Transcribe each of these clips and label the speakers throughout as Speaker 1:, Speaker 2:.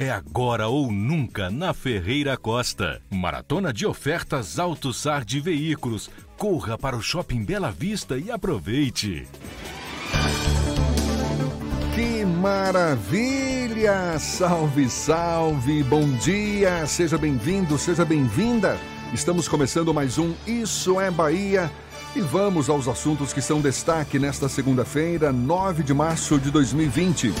Speaker 1: É agora ou nunca na Ferreira Costa. Maratona de ofertas Alto Sar de veículos. Corra para o Shopping Bela Vista e aproveite.
Speaker 2: Que maravilha! Salve, salve! Bom dia! Seja bem-vindo, seja bem-vinda! Estamos começando mais um Isso é Bahia e vamos aos assuntos que são destaque nesta segunda-feira, 9 de março de 2020.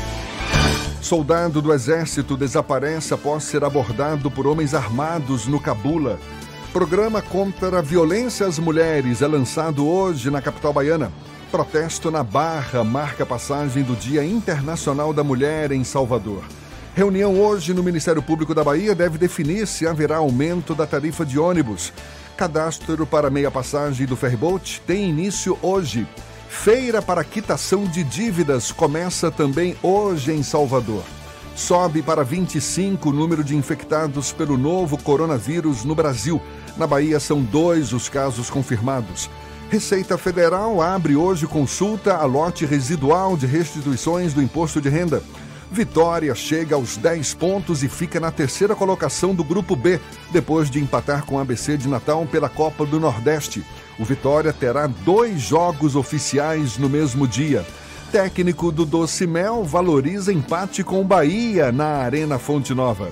Speaker 2: Soldado do Exército desaparece após ser abordado por homens armados no Cabula. Programa contra a violência às mulheres é lançado hoje na capital baiana. Protesto na Barra marca a passagem do Dia Internacional da Mulher em Salvador. Reunião hoje no Ministério Público da Bahia deve definir se haverá aumento da tarifa de ônibus. Cadastro para meia passagem do ferryboat tem início hoje. Feira para quitação de dívidas começa também hoje em Salvador. Sobe para 25 o número de infectados pelo novo coronavírus no Brasil. Na Bahia são dois os casos confirmados. Receita Federal abre hoje consulta a lote residual de restituições do imposto de renda. Vitória chega aos 10 pontos e fica na terceira colocação do Grupo B, depois de empatar com o ABC de Natal pela Copa do Nordeste. O Vitória terá dois jogos oficiais no mesmo dia. Técnico do Doce Mel valoriza empate com o Bahia na Arena Fonte Nova.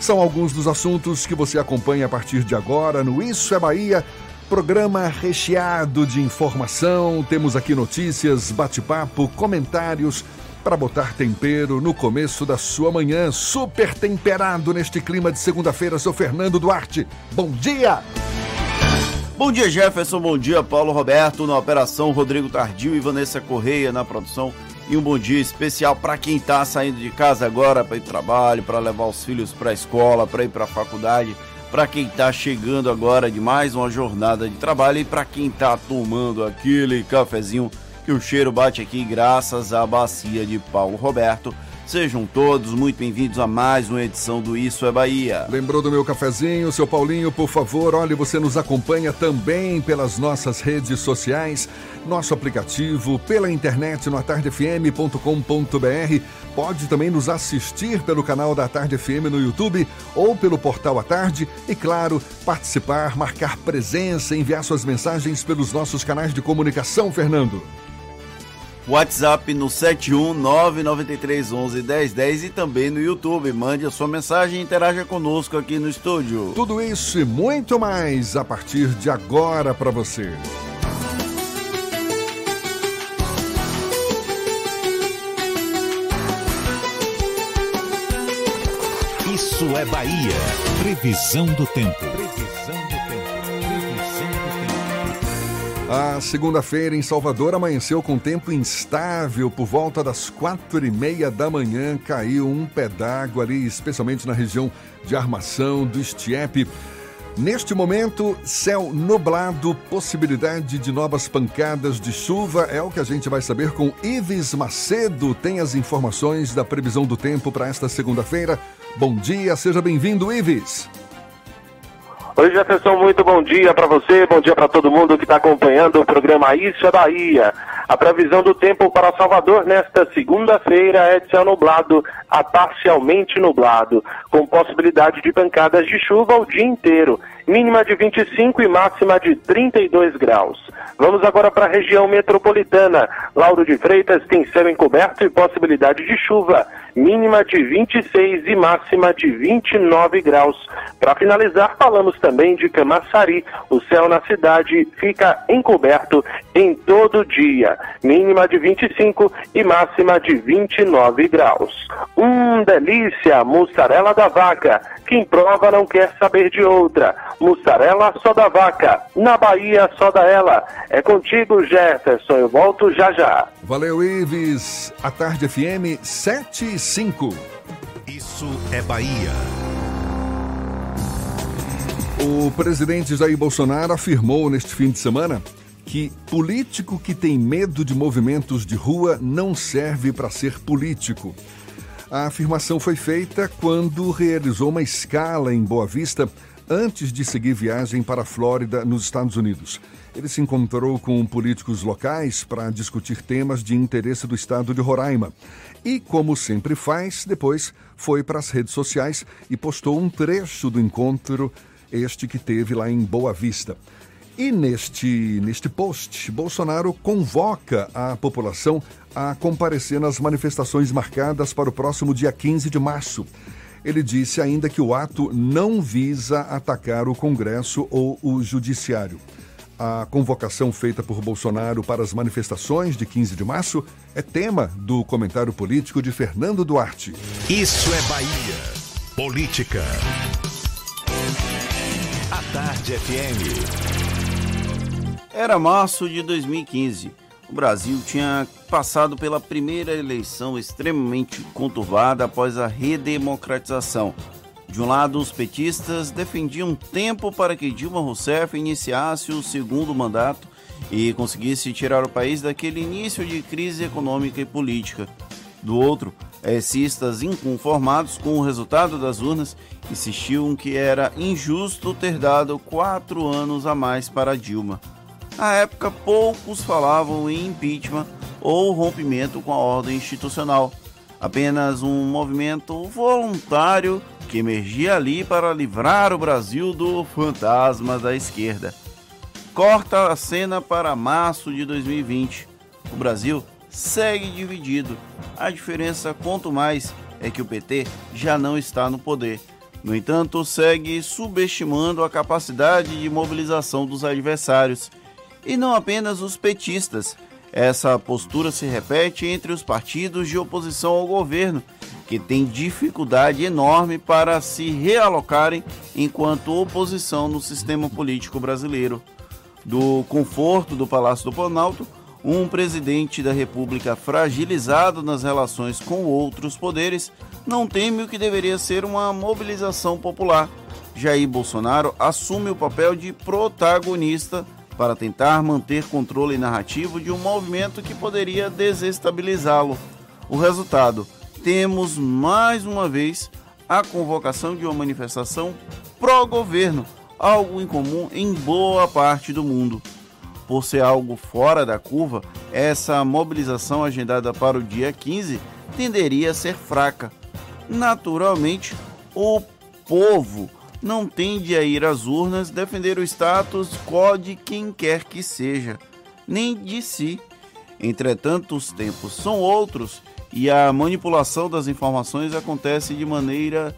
Speaker 2: São alguns dos assuntos que você acompanha a partir de agora no Isso é Bahia. Programa recheado de informação. Temos aqui notícias, bate-papo, comentários para botar tempero no começo da sua manhã, super temperado neste clima de segunda-feira, sou Fernando Duarte. Bom dia!
Speaker 3: Bom dia, Jefferson. Bom dia, Paulo Roberto na operação, Rodrigo Tardio e Vanessa Correia na produção. E um bom dia especial para quem está saindo de casa agora para ir para trabalho, para levar os filhos para a escola, para ir para a faculdade, para quem está chegando agora de mais uma jornada de trabalho e para quem está tomando aquele cafezinho que o cheiro bate aqui graças à bacia de Paulo Roberto. Sejam todos muito bem-vindos a mais uma edição do Isso é Bahia.
Speaker 2: Lembrou do meu cafezinho, seu Paulinho, por favor, olhe, você nos acompanha também pelas nossas redes sociais, nosso aplicativo, pela internet no atardefm.com.br. Pode também nos assistir pelo canal da Tarde FM no YouTube ou pelo portal A Tarde e, claro, participar, marcar presença, enviar suas mensagens pelos nossos canais de comunicação, Fernando.
Speaker 3: WhatsApp no 71993111010 e também no YouTube. Mande a sua mensagem e interaja conosco aqui no estúdio.
Speaker 2: Tudo isso e muito mais a partir de agora para você.
Speaker 4: Isso é Bahia. Previsão do tempo.
Speaker 2: A segunda-feira em Salvador amanheceu com tempo instável. Por volta das quatro e meia da manhã caiu um pé d'água ali, especialmente na região de Armação do Estiepe. Neste momento, céu nublado, possibilidade de novas pancadas de chuva. É o que a gente vai saber com Ives Macedo. Tem as informações da previsão do tempo para esta segunda-feira. Bom dia, seja bem-vindo, Ives.
Speaker 5: Oi, Jefferson, muito bom dia para você, bom dia para todo mundo que está acompanhando o programa Isso é Bahia. A previsão do tempo para Salvador nesta segunda-feira é de céu nublado a parcialmente nublado, com possibilidade de pancadas de chuva o dia inteiro, mínima de 25 e máxima de 32 graus. Vamos agora para a região metropolitana. Lauro de Freitas tem céu encoberto e possibilidade de chuva, mínima de 26 e máxima de 29 graus. Para finalizar, falamos também de Camaçari. O céu na cidade fica encoberto em todo dia, mínima de 25 e máxima de 29 graus. Hum, delícia, mussarela da vaca. Quem prova não quer saber de outra. Mussarela só da vaca. Na Bahia só da ela. É contigo, Jefferson. Eu volto já já.
Speaker 2: Valeu, Ives. A tarde FM 7 e 5.
Speaker 4: Isso é Bahia.
Speaker 2: O presidente Jair Bolsonaro afirmou neste fim de semana que político que tem medo de movimentos de rua não serve para ser político. A afirmação foi feita quando realizou uma escala em Boa Vista antes de seguir viagem para a Flórida, nos Estados Unidos. Ele se encontrou com políticos locais para discutir temas de interesse do estado de Roraima. E, como sempre faz, depois foi para as redes sociais e postou um trecho do encontro, este que teve lá em Boa Vista. E neste, neste post, Bolsonaro convoca a população a comparecer nas manifestações marcadas para o próximo dia 15 de março. Ele disse ainda que o ato não visa atacar o Congresso ou o Judiciário. A convocação feita por Bolsonaro para as manifestações de 15 de março é tema do comentário político de Fernando Duarte.
Speaker 4: Isso é Bahia. Política. A Tarde FM.
Speaker 3: Era março de 2015. O Brasil tinha passado pela primeira eleição extremamente conturbada após a redemocratização. De um lado, os petistas defendiam tempo para que Dilma Rousseff iniciasse o segundo mandato e conseguisse tirar o país daquele início de crise econômica e política. Do outro, existas inconformados com o resultado das urnas insistiam que era injusto ter dado quatro anos a mais para Dilma. Na época, poucos falavam em impeachment ou rompimento com a ordem institucional. Apenas um movimento voluntário que emergia ali para livrar o Brasil do fantasma da esquerda. Corta a cena para março de 2020. O Brasil segue dividido. A diferença, quanto mais, é que o PT já não está no poder. No entanto, segue subestimando a capacidade de mobilização dos adversários e não apenas os petistas. Essa postura se repete entre os partidos de oposição ao governo, que têm dificuldade enorme para se realocarem enquanto oposição no sistema político brasileiro. Do conforto do Palácio do Planalto, um presidente da República fragilizado nas relações com outros poderes não teme o que deveria ser uma mobilização popular. Jair Bolsonaro assume o papel de protagonista para tentar manter controle narrativo de um movimento que poderia desestabilizá-lo. O resultado: temos mais uma vez a convocação de uma manifestação pró-governo, algo incomum em boa parte do mundo. Por ser algo fora da curva, essa mobilização agendada para o dia 15 tenderia a ser fraca. Naturalmente, o povo não tende a ir às urnas defender o status quo de quem quer que seja, nem de si. Entretanto, os tempos são outros e a manipulação das informações acontece de maneira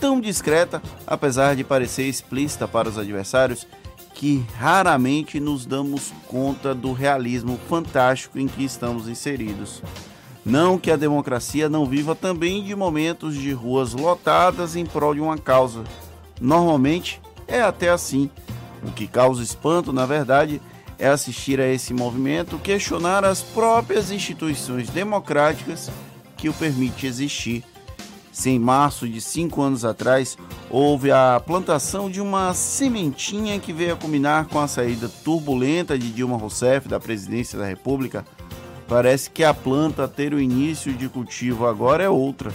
Speaker 3: tão discreta, apesar de parecer explícita para os adversários, que raramente nos damos conta do realismo fantástico em que estamos inseridos. Não que a democracia não viva também de momentos de ruas lotadas em prol de uma causa, Normalmente é até assim. O que causa espanto, na verdade, é assistir a esse movimento questionar as próprias instituições democráticas que o permite existir. Se em março de cinco anos atrás houve a plantação de uma sementinha que veio a culminar com a saída turbulenta de Dilma Rousseff da presidência da República, parece que a planta a ter o início de cultivo agora é outra.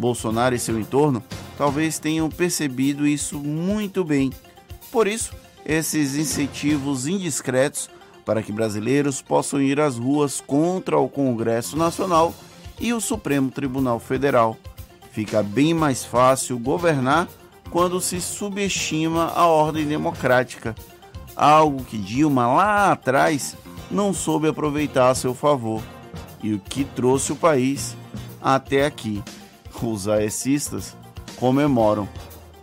Speaker 3: Bolsonaro e seu entorno talvez tenham percebido isso muito bem. Por isso, esses incentivos indiscretos para que brasileiros possam ir às ruas contra o Congresso Nacional e o Supremo Tribunal Federal. Fica bem mais fácil governar quando se subestima a ordem democrática, algo que Dilma lá atrás não soube aproveitar a seu favor e o que trouxe o país até aqui. Os aecistas comemoram,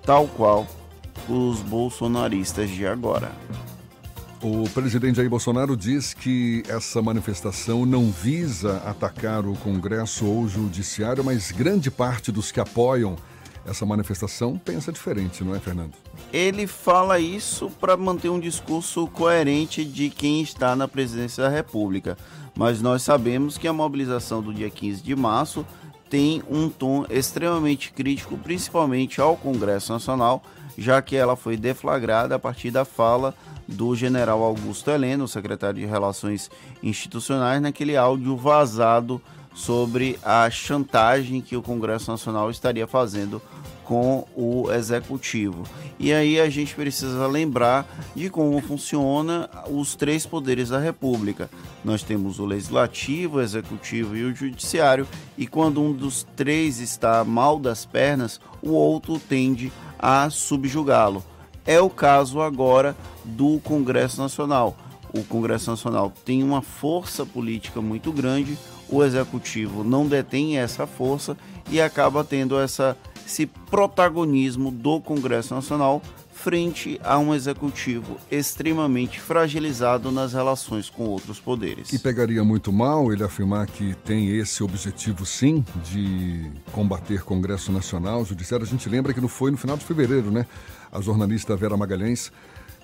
Speaker 3: tal qual os bolsonaristas de agora.
Speaker 2: O presidente Jair Bolsonaro diz que essa manifestação não visa atacar o Congresso ou o Judiciário, mas grande parte dos que apoiam essa manifestação pensa diferente, não é, Fernando?
Speaker 3: Ele fala isso para manter um discurso coerente de quem está na presidência da República. Mas nós sabemos que a mobilização do dia 15 de março tem um tom extremamente crítico, principalmente ao Congresso Nacional, já que ela foi deflagrada a partir da fala do general Augusto Heleno, secretário de Relações Institucionais, naquele áudio vazado sobre a chantagem que o Congresso Nacional estaria fazendo com o executivo. E aí a gente precisa lembrar de como funciona os três poderes da República. Nós temos o legislativo, o executivo e o judiciário, e quando um dos três está mal das pernas, o outro tende a subjugá-lo. É o caso agora do Congresso Nacional. O Congresso Nacional tem uma força política muito grande, o executivo não detém essa força e acaba tendo essa, esse protagonismo do Congresso Nacional frente a um executivo extremamente fragilizado nas relações com outros poderes.
Speaker 2: E pegaria muito mal ele afirmar que tem esse objetivo, sim, de combater Congresso Nacional, Judiciário. A gente lembra que não foi no final de fevereiro, né? A jornalista Vera Magalhães,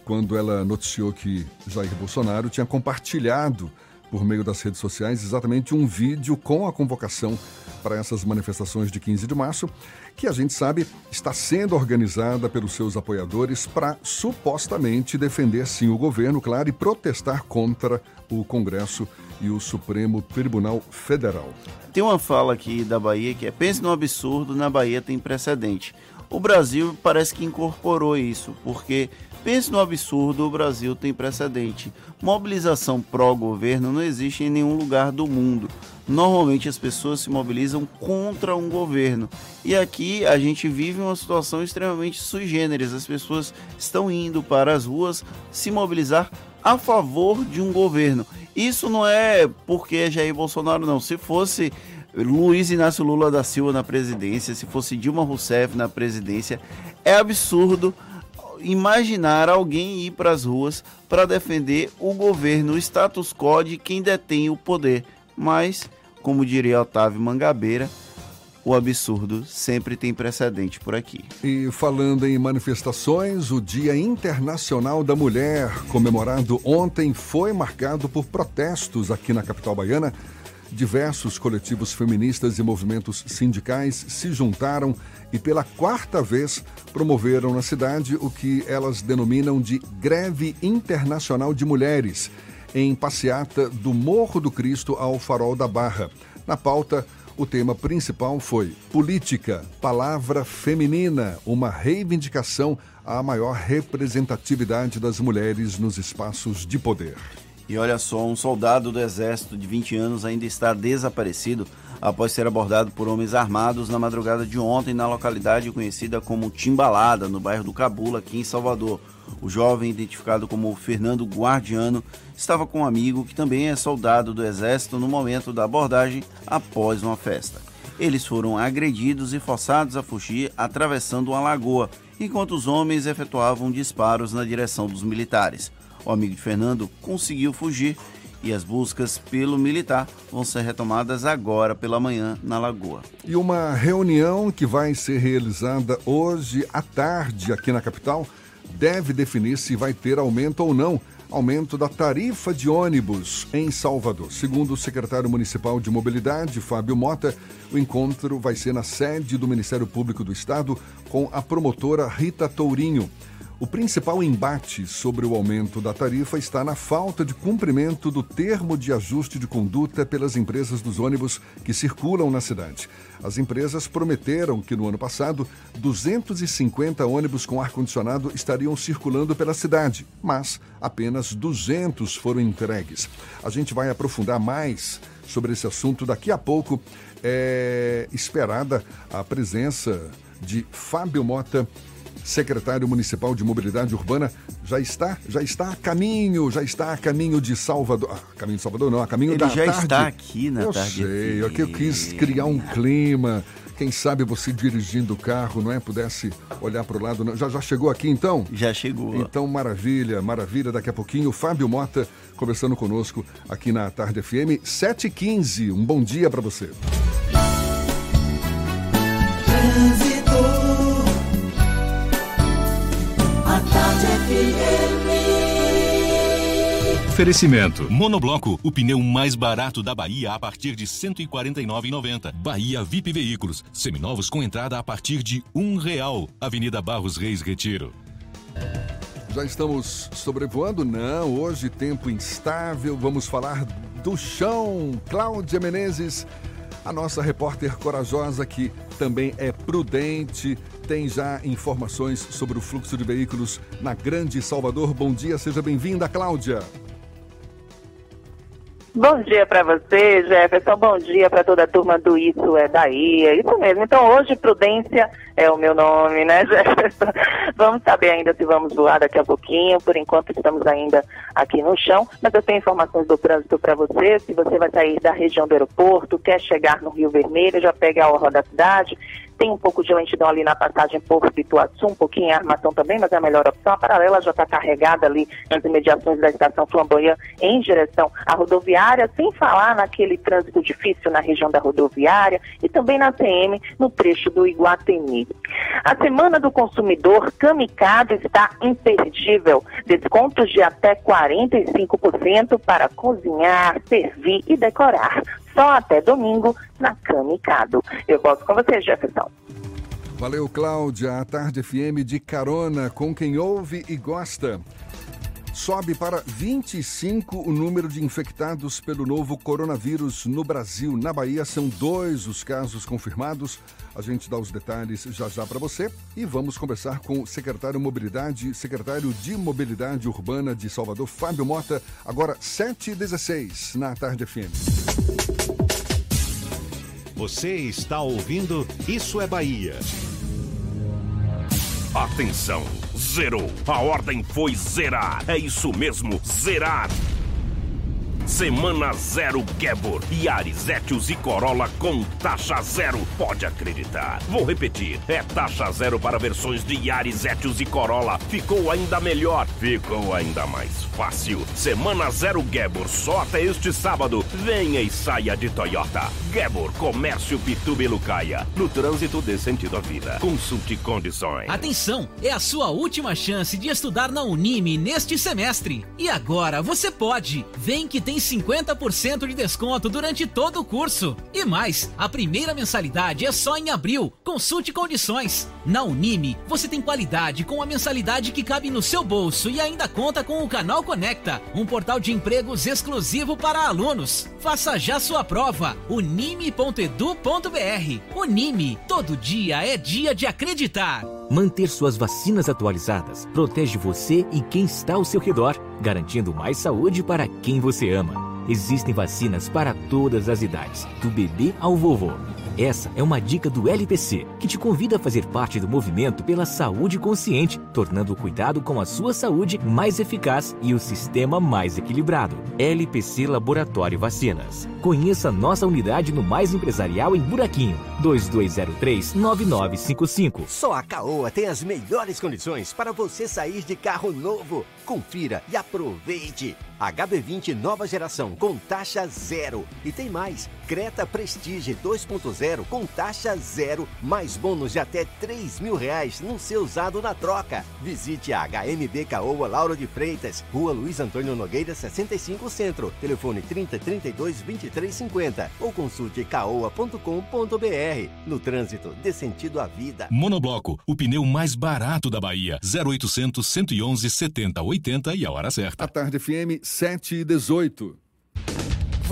Speaker 2: quando ela noticiou que Jair Bolsonaro tinha compartilhado por meio das redes sociais exatamente um vídeo com a convocação para essas manifestações de 15 de março, que a gente sabe está sendo organizada pelos seus apoiadores para supostamente defender sim o governo, claro, e protestar contra o Congresso e o Supremo Tribunal Federal.
Speaker 3: Tem uma fala aqui da Bahia que é: pense no absurdo, na Bahia tem precedente. O Brasil parece que incorporou isso, porque pense no absurdo, o Brasil tem precedente. Mobilização pró-governo não existe em nenhum lugar do mundo. Normalmente as pessoas se mobilizam contra um governo. E aqui a gente vive uma situação extremamente sui generis. As pessoas estão indo para as ruas se mobilizar a favor de um governo. Isso não é porque é Jair Bolsonaro, não. Se fosse Luiz Inácio Lula da Silva na presidência, se fosse Dilma Rousseff na presidência, é absurdo imaginar alguém ir para as ruas para defender o governo, o status quo de quem detém o poder. Mas, como diria Otávio Mangabeira, o absurdo sempre tem precedente por aqui.
Speaker 2: E falando em manifestações, o Dia Internacional da Mulher, comemorado ontem, foi marcado por protestos aqui na capital baiana diversos coletivos feministas e movimentos sindicais se juntaram e pela quarta vez promoveram na cidade o que elas denominam de Greve Internacional de Mulheres, em passeata do Morro do Cristo ao Farol da Barra. Na pauta, o tema principal foi Política, Palavra Feminina, uma reivindicação à maior representatividade das mulheres nos espaços de poder.
Speaker 3: E olha só, um soldado do exército de 20 anos ainda está desaparecido após ser abordado por homens armados na madrugada de ontem na localidade conhecida como Timbalada, no bairro do Cabula, aqui em Salvador. O jovem, identificado como Fernando Guardiano, estava com um amigo que também é soldado do exército no momento da abordagem após uma festa. Eles foram agredidos e forçados a fugir atravessando uma lagoa, enquanto os homens efetuavam disparos na direção dos militares. O amigo de Fernando conseguiu fugir e as buscas pelo militar vão ser retomadas agora pela manhã na Lagoa.
Speaker 2: E uma reunião que vai ser realizada hoje à tarde aqui na capital deve definir se vai ter aumento ou não aumento da tarifa de ônibus em Salvador. Segundo o secretário municipal de Mobilidade, Fábio Mota, o encontro vai ser na sede do Ministério Público do Estado com a promotora Rita Tourinho. O principal embate sobre o aumento da tarifa está na falta de cumprimento do termo de ajuste de conduta pelas empresas dos ônibus que circulam na cidade. As empresas prometeram que no ano passado 250 ônibus com ar-condicionado estariam circulando pela cidade, mas apenas 200 foram entregues. A gente vai aprofundar mais sobre esse assunto daqui a pouco. É esperada a presença de Fábio Mota secretário municipal de mobilidade urbana, já está, já está a caminho, já está a caminho de Salvador. Ah, caminho de Salvador não, a caminho
Speaker 3: Ele
Speaker 2: da
Speaker 3: já
Speaker 2: tarde.
Speaker 3: está aqui na
Speaker 2: eu
Speaker 3: tarde.
Speaker 2: sei, aqui eu quis criar um clima. Quem sabe você dirigindo o carro, não é? Pudesse olhar para o lado. não. Já, já chegou aqui então?
Speaker 3: Já chegou.
Speaker 2: Então, maravilha, maravilha. Daqui a pouquinho, Fábio Mota conversando conosco aqui na Tarde FM, 7h15. Um bom dia para você.
Speaker 1: Oferecimento. Monobloco, o pneu mais barato da Bahia a partir de R$ 149,90. Bahia VIP Veículos, seminovos com entrada a partir de um real. Avenida Barros Reis Retiro.
Speaker 2: Já estamos sobrevoando? Não, hoje tempo instável. Vamos falar do chão. Cláudia Menezes, a nossa repórter corajosa que também é prudente, tem já informações sobre o fluxo de veículos na Grande Salvador. Bom dia, seja bem-vinda, Cláudia.
Speaker 6: Bom dia para você, Jefferson. Bom dia para toda a turma do Isso é Daí. É isso mesmo. Então, hoje, Prudência é o meu nome, né, Jefferson? Vamos saber ainda se vamos voar daqui a pouquinho. Por enquanto, estamos ainda aqui no chão. Mas eu tenho informações do trânsito para você. Se você vai sair da região do aeroporto, quer chegar no Rio Vermelho, já pega a orla da cidade. Tem um pouco de lentidão ali na passagem por Pituaçu, um pouquinho em armação também, mas é a melhor opção. A paralela já está carregada ali nas imediações da estação Flamboyant em direção à rodoviária, sem falar naquele trânsito difícil na região da rodoviária e também na CM, no trecho do Iguatemi. A Semana do Consumidor Kamikaze está imperdível. Descontos de até 45% para cozinhar, servir e decorar. Só até domingo na Kamikado. Eu volto com você, Jefferson.
Speaker 2: Valeu, Cláudia. A Tarde FM de carona com quem ouve e gosta. Sobe para 25 o número de infectados pelo novo coronavírus no Brasil. Na Bahia são dois os casos confirmados. A gente dá os detalhes já já para você e vamos conversar com o secretário Mobilidade, secretário de Mobilidade Urbana de Salvador, Fábio Mota, agora 7h16 na Tarde FM.
Speaker 4: Você está ouvindo Isso é Bahia.
Speaker 7: Atenção, zerou. A ordem foi zerar. É isso mesmo, zerar. Semana zero Gebor, Yaris, Etios e Corolla com taxa zero. Pode acreditar. Vou repetir. É taxa zero para versões de Yaris, Etios e Corolla. Ficou ainda melhor. Ficou ainda mais fácil. Semana zero Gebor, só até este sábado. Venha e saia de Toyota. Gebor, Comércio Pituba e Lucaia. No trânsito dê sentido à vida. Consulte condições.
Speaker 8: Atenção, é a sua última chance de estudar na Unime neste semestre. E agora você pode. Vem que tem 50% de desconto durante todo o curso. E mais, a primeira mensalidade é só em abril. Consulte condições. Na Unime, você tem qualidade com a mensalidade que cabe no seu bolso e ainda conta com o Canal Conecta, um portal de empregos exclusivo para alunos. Faça já sua prova. unime.edu.br. Unime, todo dia é dia de acreditar.
Speaker 9: Manter suas vacinas atualizadas protege você e quem está ao seu redor, garantindo mais saúde para quem você ama. Existem vacinas para todas as idades, do bebê ao vovô. Essa é uma dica do LPC, que te convida a fazer parte do movimento pela saúde consciente, tornando o cuidado com a sua saúde mais eficaz e o sistema mais equilibrado. LPC Laboratório Vacinas. Conheça nossa unidade no Mais Empresarial em Buraquinho, 2203-9955.
Speaker 10: Só a Caoa tem as melhores condições para você sair de carro novo. Confira e aproveite. HB20 nova geração com taxa zero. E tem mais: Creta Prestige 2.0 com taxa zero, mais bônus de até 3 mil reais no seu usado na troca. Visite a HMB Caoa Lauro de Freitas, Rua Luiz Antônio Nogueira 65 Centro. Telefone 30 32 23 50 ou consulte caoa.com.br. No trânsito, dê sentido à vida.
Speaker 1: Monobloco, o pneu mais barato da Bahia. 0800 111 70 80 e a hora certa.
Speaker 2: A Tarde FM 7 e 18.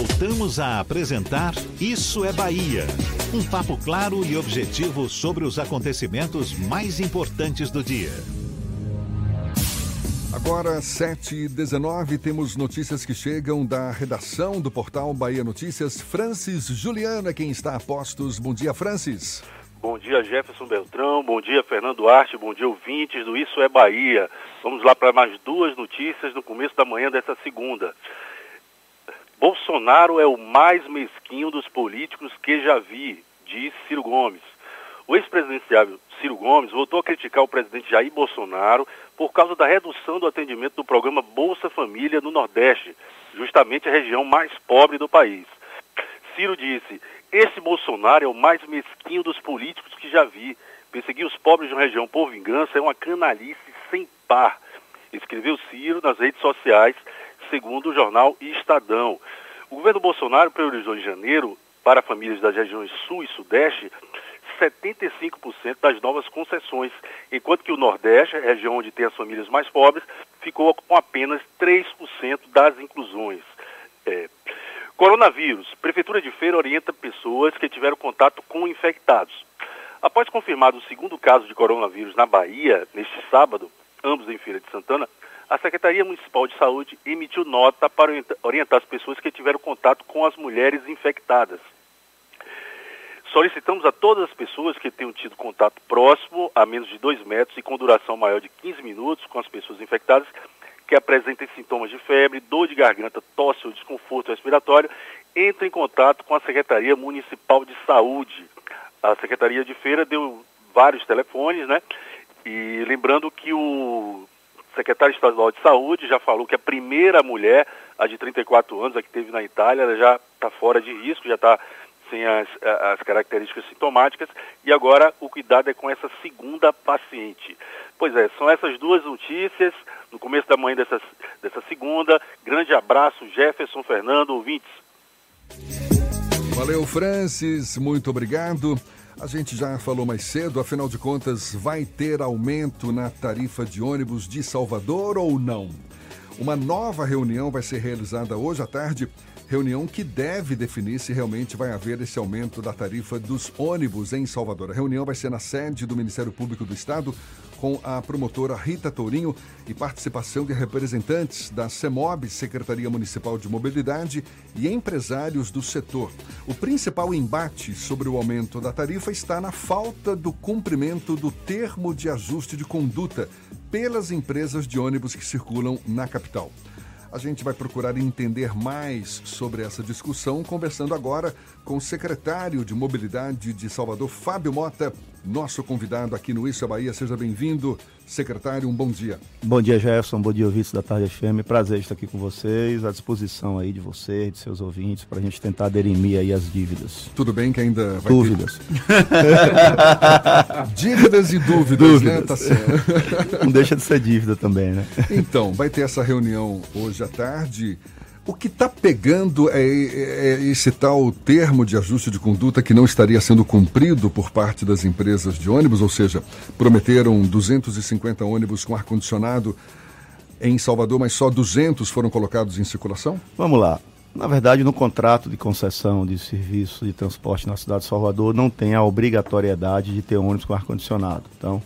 Speaker 4: Voltamos a apresentar Isso é Bahia. Um papo claro e objetivo sobre os acontecimentos mais importantes do dia.
Speaker 2: Agora, 7h19, temos notícias que chegam da redação do portal Bahia Notícias. Francis Juliana, quem está a postos. Bom dia, Francis.
Speaker 11: Bom dia, Jefferson Beltrão. Bom dia, Fernando Arte. Bom dia, ouvintes do Isso é Bahia. Vamos lá para mais duas notícias no começo da manhã dessa segunda. Bolsonaro é o mais mesquinho dos políticos que já vi, diz Ciro Gomes. O ex-presidenciável Ciro Gomes voltou a criticar o presidente Jair Bolsonaro por causa da redução do atendimento do programa Bolsa Família no Nordeste, justamente a região mais pobre do país. Ciro disse: Esse Bolsonaro é o mais mesquinho dos políticos que já vi. Perseguir os pobres de uma região por vingança é uma canalice sem par. Escreveu Ciro nas redes sociais, segundo o jornal Estadão. O governo Bolsonaro priorizou em janeiro, para famílias das regiões Sul e Sudeste, 75% das novas concessões, enquanto que o Nordeste, a região onde tem as famílias mais pobres, ficou com apenas 3% das inclusões. É. Coronavírus. Prefeitura de Feira orienta pessoas que tiveram contato com infectados. Após confirmado o segundo caso de coronavírus na Bahia, neste sábado, ambos em Feira de Santana, a Secretaria Municipal de Saúde emitiu nota para orientar as pessoas que tiveram contato com as mulheres infectadas. Solicitamos a todas as pessoas que tenham tido contato próximo, a menos de 2 metros e com duração maior de 15 minutos com as pessoas infectadas, que apresentem sintomas de febre, dor de garganta, tosse ou desconforto respiratório, entre em contato com a Secretaria Municipal de Saúde. A Secretaria de Feira deu vários telefones, né? E lembrando que o secretário estadual de saúde já falou que a primeira mulher, a de 34 anos, a que teve na Itália, ela já está fora de risco, já está sem as, as características sintomáticas, e agora o cuidado é com essa segunda paciente. Pois é, são essas duas notícias no começo da manhã dessa, dessa segunda. Grande abraço, Jefferson Fernando, ouvintes.
Speaker 2: Valeu, Francis, muito obrigado. A gente já falou mais cedo, afinal de contas, vai ter aumento na tarifa de ônibus de Salvador ou não? Uma nova reunião vai ser realizada hoje à tarde reunião que deve definir se realmente vai haver esse aumento da tarifa dos ônibus em Salvador. A reunião vai ser na sede do Ministério Público do Estado, com a promotora Rita Tourinho e participação de representantes da CEMOB, Secretaria Municipal de Mobilidade, e empresários do setor. O principal embate sobre o aumento da tarifa está na falta do cumprimento do termo de ajuste de conduta pelas empresas de ônibus que circulam na capital. A gente vai procurar entender mais sobre essa discussão, conversando agora com o secretário de Mobilidade de Salvador, Fábio Mota, nosso convidado aqui no Isso é Bahia. Seja bem-vindo. Secretário, um bom dia.
Speaker 12: Bom dia, Jefferson. Bom dia, ouvintes da Tarde FM. Prazer estar aqui com vocês, à disposição aí de vocês, de seus ouvintes, para a gente tentar derimir aí as dívidas.
Speaker 2: Tudo bem que ainda vai
Speaker 12: Dúvidas.
Speaker 2: Ter... dívidas e dúvidas,
Speaker 12: dúvidas.
Speaker 2: né? Tá certo.
Speaker 12: Não deixa de ser dívida também, né?
Speaker 2: Então, vai ter essa reunião hoje à tarde. O que está pegando é, é, esse tal termo de ajuste de conduta que não estaria sendo cumprido por parte das empresas de ônibus, ou seja, prometeram 250 ônibus com ar-condicionado em Salvador, mas só 200 foram colocados em circulação?
Speaker 12: Vamos lá. Na verdade, no contrato de concessão de serviço de transporte na cidade de Salvador, não tem a obrigatoriedade de ter ônibus com ar-condicionado. Então,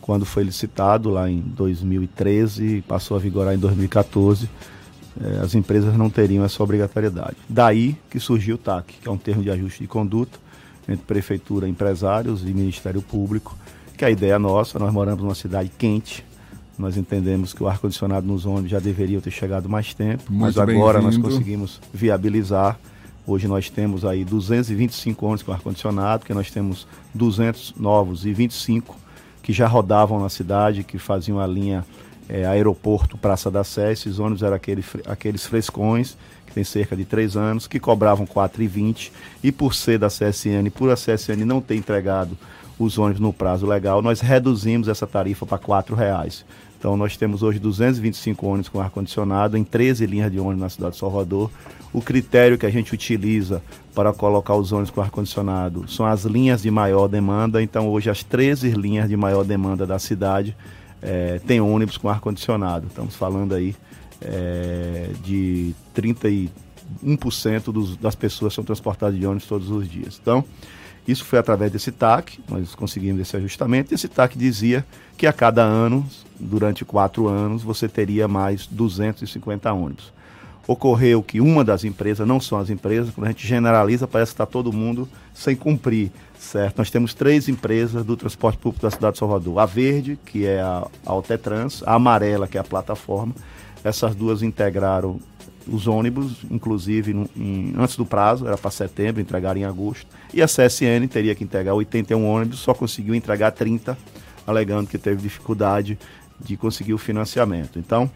Speaker 12: quando foi licitado lá em 2013, passou a vigorar em 2014 eh, as empresas não teriam essa obrigatoriedade. Daí que surgiu o TAC, que é um termo de ajuste de conduta entre prefeitura, empresários e Ministério Público, que é a ideia nossa, nós moramos numa cidade quente, nós entendemos que o ar-condicionado nos ônibus já deveria ter chegado mais tempo,
Speaker 2: Muito
Speaker 12: mas agora nós conseguimos viabilizar. Hoje nós temos aí 225 ônibus com ar-condicionado, que nós temos 200 novos e 25 que já rodavam na cidade, que faziam a linha é, aeroporto Praça da Sé. Esses ônibus eram aquele, aqueles frescões, que tem cerca de três anos, que cobravam R$ 4,20. E por ser da CSN, por a CSN não ter entregado os ônibus no prazo legal, nós reduzimos essa tarifa para R$ reais. Então nós temos hoje 225 ônibus com ar-condicionado em 13 linhas de ônibus na cidade de Salvador. O critério que a gente utiliza para colocar os ônibus com ar-condicionado são as linhas de maior demanda. Então hoje as 13 linhas de maior demanda da cidade é, tem ônibus com ar-condicionado. Estamos falando aí é, de 31% dos, das pessoas são transportadas de ônibus todos os dias. Então, isso foi através desse TAC, nós conseguimos esse ajustamento. Esse TAC dizia que a cada ano, durante quatro anos, você teria mais 250 ônibus. Ocorreu que uma das empresas, não são as empresas, quando a gente generaliza, parece que está todo mundo sem cumprir, certo? Nós temos três empresas do transporte público da cidade de Salvador. A verde, que é a Altetrans, a amarela, que é a plataforma. Essas duas integraram os ônibus, inclusive no, em, antes do prazo, era para setembro, entregar em agosto. E a CSN teria que entregar 81 ônibus, só conseguiu entregar 30, alegando que teve dificuldade de conseguir o financiamento. Então,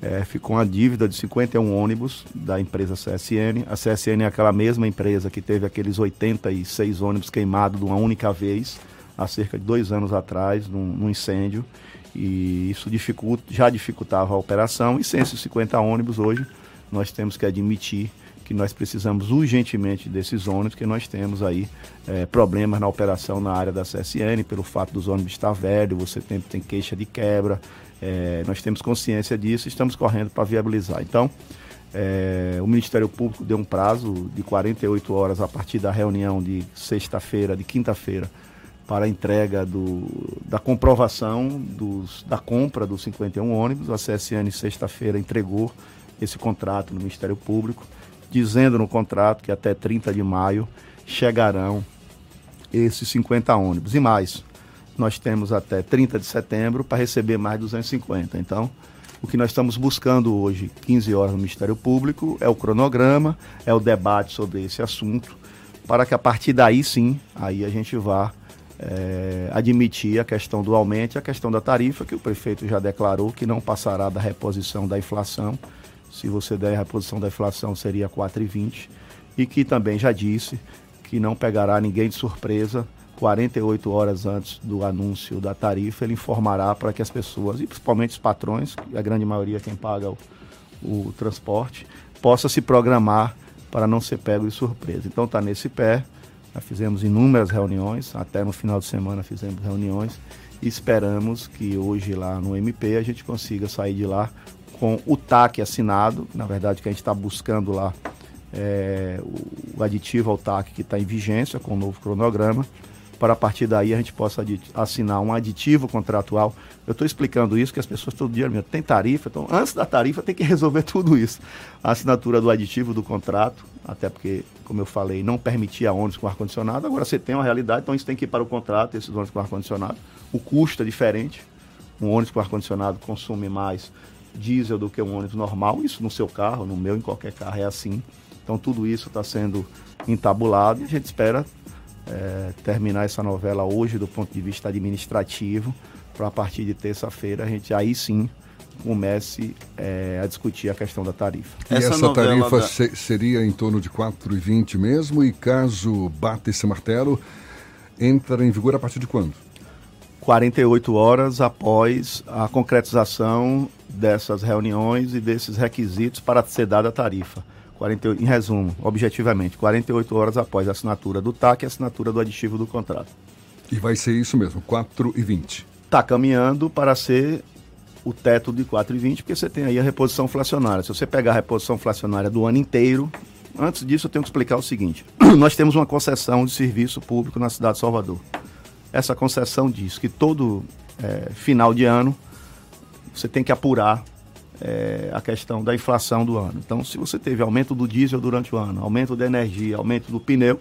Speaker 12: é, ficou uma dívida de 51 ônibus da empresa CSN. A CSN é aquela mesma empresa que teve aqueles 86 ônibus queimados de uma única vez, há cerca de dois anos atrás, num, num incêndio. E isso dificulta, já dificultava a operação. E sem esses 50 ônibus hoje, nós temos que admitir que nós precisamos urgentemente desses ônibus, que nós temos aí é, problemas na operação na área da CSN, pelo fato dos ônibus estar velhos, você tem, tem queixa de quebra, é, nós temos consciência disso e estamos correndo para viabilizar. Então, é, o Ministério Público deu um prazo de 48 horas a partir da reunião de sexta-feira, de quinta-feira, para a entrega do, da comprovação dos, da compra dos 51 ônibus. A CSN, sexta-feira, entregou esse contrato no Ministério Público, dizendo no contrato que até 30 de maio chegarão esses 50 ônibus. E mais, nós temos até 30 de setembro para receber mais 250. Então, o que nós estamos buscando hoje, 15 horas no Ministério Público, é o cronograma, é o debate sobre esse assunto, para que a partir daí sim, aí a gente vá é, admitir a questão do aumento e a questão da tarifa, que o prefeito já declarou que não passará da reposição da inflação, se você der a reposição da inflação, seria 4,20. E que também já disse que não pegará ninguém de surpresa 48 horas antes do anúncio da tarifa, ele informará para que as pessoas, e principalmente os patrões, a grande maioria quem paga o, o transporte, possa se programar para não ser pego de surpresa. Então está nesse pé, já fizemos inúmeras reuniões, até no final de semana fizemos reuniões, e esperamos que hoje lá no MP a gente consiga sair de lá com o TAC assinado, na verdade que a gente está buscando lá é, o aditivo ao TAC que está em vigência com o novo cronograma, para a partir daí a gente possa assinar um aditivo contratual. Eu estou explicando isso que as pessoas todo dia me tem tarifa, então antes da tarifa tem que resolver tudo isso. A assinatura do aditivo do contrato, até porque, como eu falei, não permitia ônibus com ar-condicionado, agora você tem uma realidade, então isso tem que ir para o contrato, esses ônibus com ar-condicionado. O custo é diferente, um ônibus com ar-condicionado consome mais diesel do que um ônibus normal. Isso no seu carro, no meu, em qualquer carro é assim. Então tudo isso está sendo entabulado e a gente espera é, terminar essa novela hoje do ponto de vista administrativo, para a partir de terça-feira a gente aí sim comece é, a discutir a questão da tarifa.
Speaker 2: E essa, essa tarifa da... se, seria em torno de 4,20 mesmo e caso bata esse martelo, entra em vigor a partir de quando?
Speaker 12: 48 horas após a concretização dessas reuniões e desses requisitos para ser dada a tarifa. 48, em resumo, objetivamente, 48 horas após a assinatura do TAC e a assinatura do aditivo do contrato.
Speaker 2: E vai ser isso mesmo, 4 e 20.
Speaker 12: Está caminhando para ser o teto de 4,20, porque você tem aí a reposição inflacionária. Se você pegar a reposição inflacionária do ano inteiro, antes disso eu tenho que explicar o seguinte: nós temos uma concessão de serviço público na cidade de Salvador. Essa concessão diz que todo é, final de ano você tem que apurar é, a questão da inflação do ano. Então, se você teve aumento do diesel durante o ano, aumento da energia, aumento do pneu,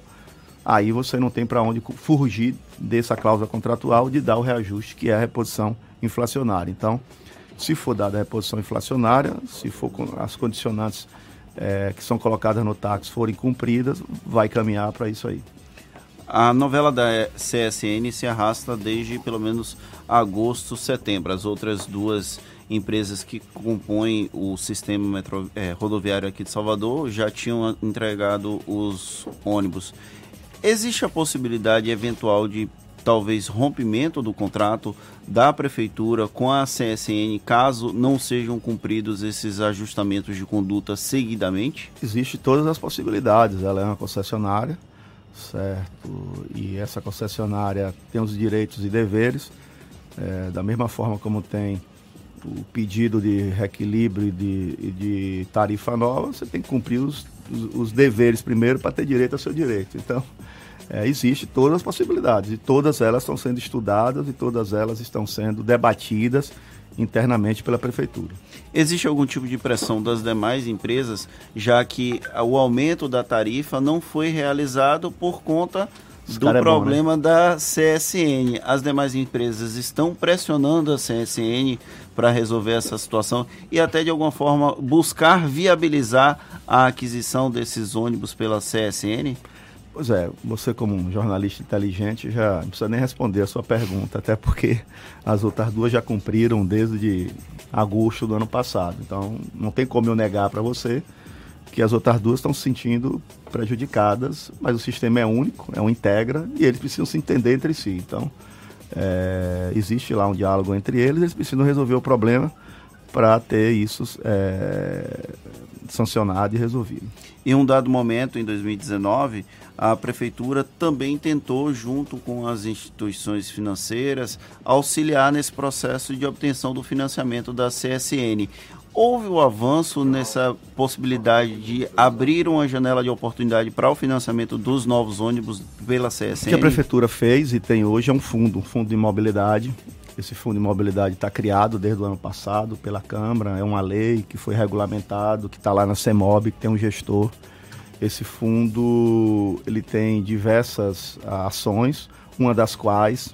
Speaker 12: aí você não tem para onde fugir dessa cláusula contratual de dar o reajuste, que é a reposição inflacionária. Então, se for dada a reposição inflacionária, se for as condicionantes é, que são colocadas no táxi forem cumpridas, vai caminhar para isso aí.
Speaker 3: A novela da CSN se arrasta desde pelo menos agosto, setembro. As outras duas empresas que compõem o sistema metro, é, rodoviário aqui de Salvador já tinham entregado os ônibus. Existe a possibilidade eventual de talvez rompimento do contrato da prefeitura com a CSN caso não sejam cumpridos esses ajustamentos de conduta seguidamente?
Speaker 12: Existe todas as possibilidades. Ela é uma concessionária, certo? E essa concessionária tem os direitos e deveres, é, da mesma forma como tem o pedido de reequilíbrio e de, de, tarifa nova, você tem que cumprir os, os, os deveres primeiro para ter direito ao seu direito. Então, é, existe todas as possibilidades e todas elas estão sendo estudadas e todas elas estão sendo debatidas internamente pela prefeitura.
Speaker 3: Existe algum tipo de pressão das demais empresas, já que o aumento da tarifa não foi realizado por conta do problema é bom, né? da CSN. As demais empresas estão pressionando a CSN para resolver essa situação e até de alguma forma buscar viabilizar a aquisição desses ônibus pela CSN?
Speaker 12: Pois é, você como um jornalista inteligente já não precisa nem responder a sua pergunta, até porque as outras duas já cumpriram desde agosto do ano passado. Então não tem como eu negar para você que as outras duas estão se sentindo prejudicadas, mas o sistema é único, é um integra e eles precisam se entender entre si. Então é, existe lá um diálogo entre eles, eles precisam resolver o problema para ter isso é, sancionado e resolvido.
Speaker 3: Em um dado momento, em 2019, a prefeitura também tentou, junto com as instituições financeiras, auxiliar nesse processo de obtenção do financiamento da CSN. Houve o um avanço nessa possibilidade de abrir uma janela de oportunidade para o financiamento dos novos ônibus pela CSN?
Speaker 12: O que a prefeitura fez e tem hoje é um fundo, um fundo de imobilidade. Esse fundo de imobilidade está criado desde o ano passado pela Câmara, é uma lei que foi regulamentado, que está lá na CEMOB, que tem um gestor esse fundo ele tem diversas ações, uma das quais,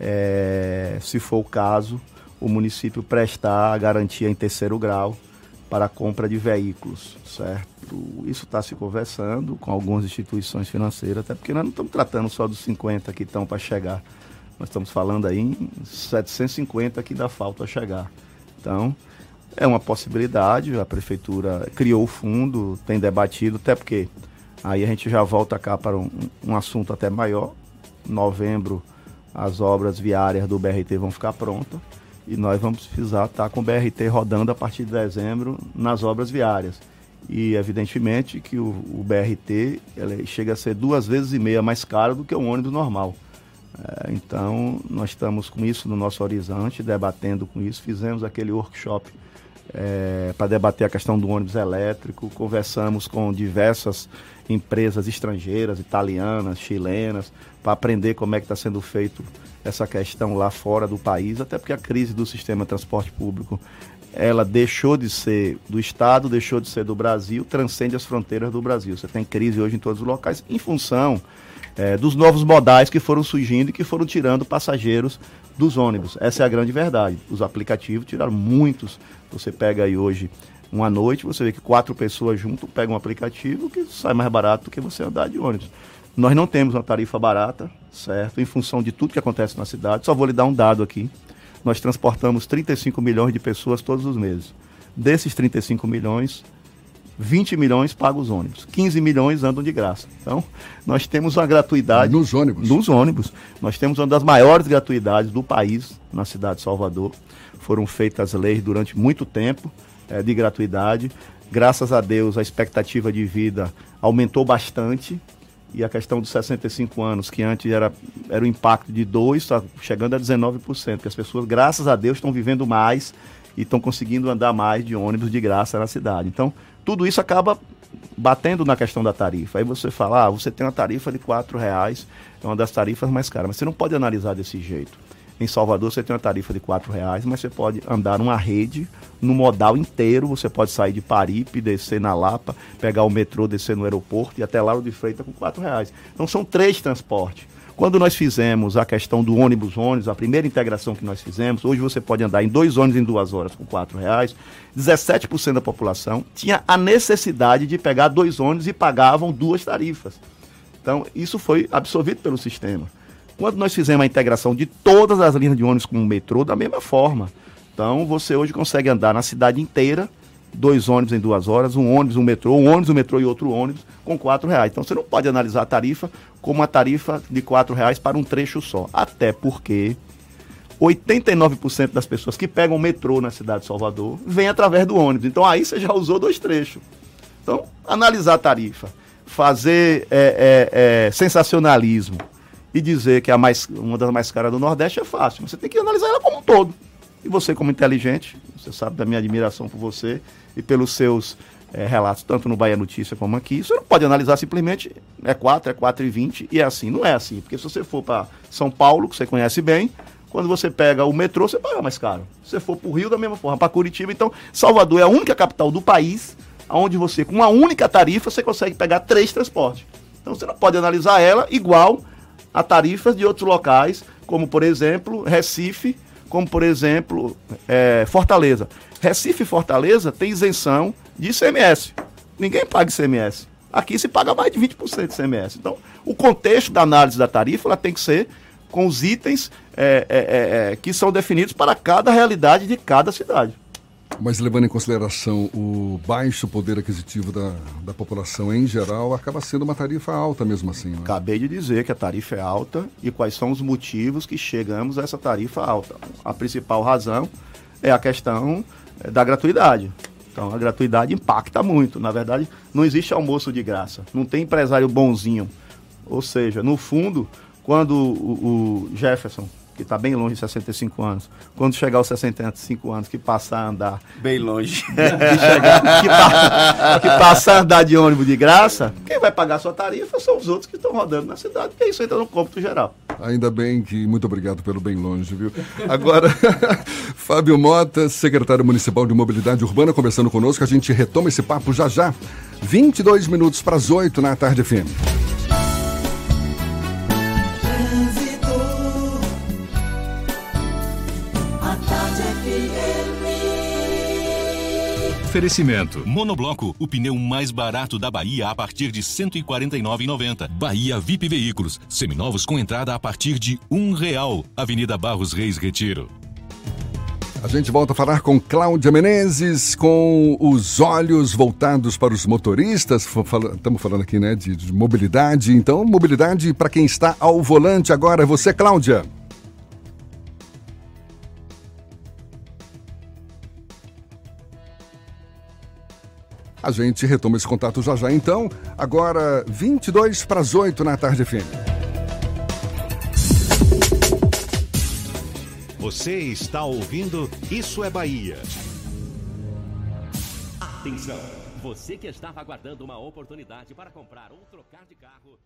Speaker 12: é, se for o caso, o município prestar a garantia em terceiro grau para a compra de veículos, certo? Isso está se conversando com algumas instituições financeiras, até porque nós não estamos tratando só dos 50 que estão para chegar. Nós estamos falando aí em 750 que dá falta chegar. Então, é uma possibilidade, a prefeitura criou o fundo, tem debatido, até porque aí a gente já volta cá para um, um assunto até maior. Novembro, as obras viárias do BRT vão ficar prontas e nós vamos precisar estar com o BRT rodando a partir de dezembro nas obras viárias. E evidentemente que o, o BRT chega a ser duas vezes e meia mais caro do que um ônibus normal. É, então, nós estamos com isso no nosso horizonte, debatendo com isso. Fizemos aquele workshop é, para debater a questão do ônibus elétrico. Conversamos com diversas empresas estrangeiras, italianas, chilenas, para aprender como é que está sendo feito essa questão lá fora do país, até porque a crise do sistema de transporte público ela deixou de ser do Estado, deixou de ser do Brasil, transcende as fronteiras do Brasil. Você tem crise hoje em todos os locais em função é, dos novos modais que foram surgindo e que foram tirando passageiros dos ônibus. Essa é a grande verdade. Os aplicativos tiraram muitos você pega aí hoje uma noite, você vê que quatro pessoas junto pegam um aplicativo que sai mais barato do que você andar de ônibus. Nós não temos uma tarifa barata, certo? Em função de tudo que acontece na cidade. Só vou lhe dar um dado aqui. Nós transportamos 35 milhões de pessoas todos os meses. Desses 35 milhões, 20 milhões pagam os ônibus, 15 milhões andam de graça. Então, nós temos uma gratuidade.
Speaker 2: Nos ônibus.
Speaker 12: Nos ônibus. Nós temos uma das maiores gratuidades do país, na cidade de Salvador foram feitas leis durante muito tempo é, de gratuidade. Graças a Deus, a expectativa de vida aumentou bastante. E a questão dos 65 anos, que antes era, era o impacto de 2%, está chegando a 19%. Que as pessoas, graças a Deus, estão vivendo mais e estão conseguindo andar mais de ônibus de graça na cidade. Então, tudo isso acaba batendo na questão da tarifa. Aí você fala, ah, você tem uma tarifa de R$ reais, é uma das tarifas mais caras. Mas você não pode analisar desse jeito. Em Salvador você tem uma tarifa de R$ reais, mas você pode andar numa rede, no modal inteiro, você pode sair de Paripe, descer na Lapa, pegar o metrô, descer no aeroporto e até lá de Freitas com R$ reais. Então são três transportes. Quando nós fizemos a questão do ônibus-ônibus, a primeira integração que nós fizemos, hoje você pode andar em dois ônibus em duas horas com R$ reais. 17% da população tinha a necessidade de pegar dois ônibus e pagavam duas tarifas. Então, isso foi absorvido pelo sistema. Quando nós fizemos a integração de todas as linhas de ônibus com o metrô, da mesma forma. Então você hoje consegue andar na cidade inteira, dois ônibus em duas horas, um ônibus, um metrô, um ônibus, um metrô e outro ônibus, com quatro reais. Então você não pode analisar a tarifa como uma tarifa de quatro reais para um trecho só. Até porque 89% das pessoas que pegam o metrô na cidade de Salvador vêm através do ônibus. Então aí você já usou dois trechos. Então, analisar a tarifa, fazer é, é, é, sensacionalismo e dizer que é a mais, uma das mais caras do Nordeste é fácil. Você tem que analisar ela como um todo. E você, como inteligente, você sabe da minha admiração por você e pelos seus é, relatos, tanto no Bahia Notícia como aqui, você não pode analisar simplesmente é 4, é 4,20 e é assim. Não é assim, porque se você for para São Paulo, que você conhece bem, quando você pega o metrô, você paga mais caro. Se você for para o Rio, da mesma forma, para Curitiba. Então, Salvador é a única capital do país onde você, com uma única tarifa, você consegue pegar três transportes. Então, você não pode analisar ela igual a tarifas de outros locais, como, por exemplo, Recife, como, por exemplo, é, Fortaleza. Recife e Fortaleza tem isenção de ICMS. Ninguém paga ICMS. Aqui se paga mais de 20% de ICMS. Então, o contexto da análise da tarifa ela tem que ser com os itens é, é, é, é, que são definidos para cada realidade de cada cidade.
Speaker 2: Mas levando em consideração o baixo poder aquisitivo da, da população em geral, acaba sendo uma tarifa alta mesmo assim. Né?
Speaker 12: Acabei de dizer que a tarifa é alta e quais são os motivos que chegamos a essa tarifa alta. A principal razão é a questão é, da gratuidade. Então a gratuidade impacta muito. Na verdade, não existe almoço de graça. Não tem empresário bonzinho. Ou seja, no fundo, quando o, o Jefferson, que está bem longe de 65 anos, quando chegar aos 65 anos, que passar a andar.
Speaker 3: Bem longe.
Speaker 12: que, chegar, que, que passar a andar de ônibus de graça, quem vai pagar sua tarifa são os outros que estão rodando na cidade, porque isso entra no cômputo geral.
Speaker 2: Ainda bem que. Muito obrigado pelo bem longe, viu? Agora, Fábio Mota, secretário municipal de Mobilidade Urbana, conversando conosco. A gente retoma esse papo já já. 22 minutos para as 8 na tarde FM.
Speaker 1: Oferecimento. Monobloco, o pneu mais barato da Bahia a partir de R$ 149,90. Bahia VIP Veículos, seminovos com entrada a partir de um real. Avenida Barros Reis Retiro.
Speaker 2: A gente volta a falar com Cláudia Menezes, com os olhos voltados para os motoristas. Estamos falando aqui né, de, de mobilidade. Então, mobilidade para quem está ao volante agora. É você, Cláudia. A gente retoma esse contato já já. Então, agora 22 para as 8 na tarde FM.
Speaker 4: Você está ouvindo Isso é Bahia.
Speaker 13: Atenção! Você que estava aguardando uma oportunidade para comprar ou trocar de carro.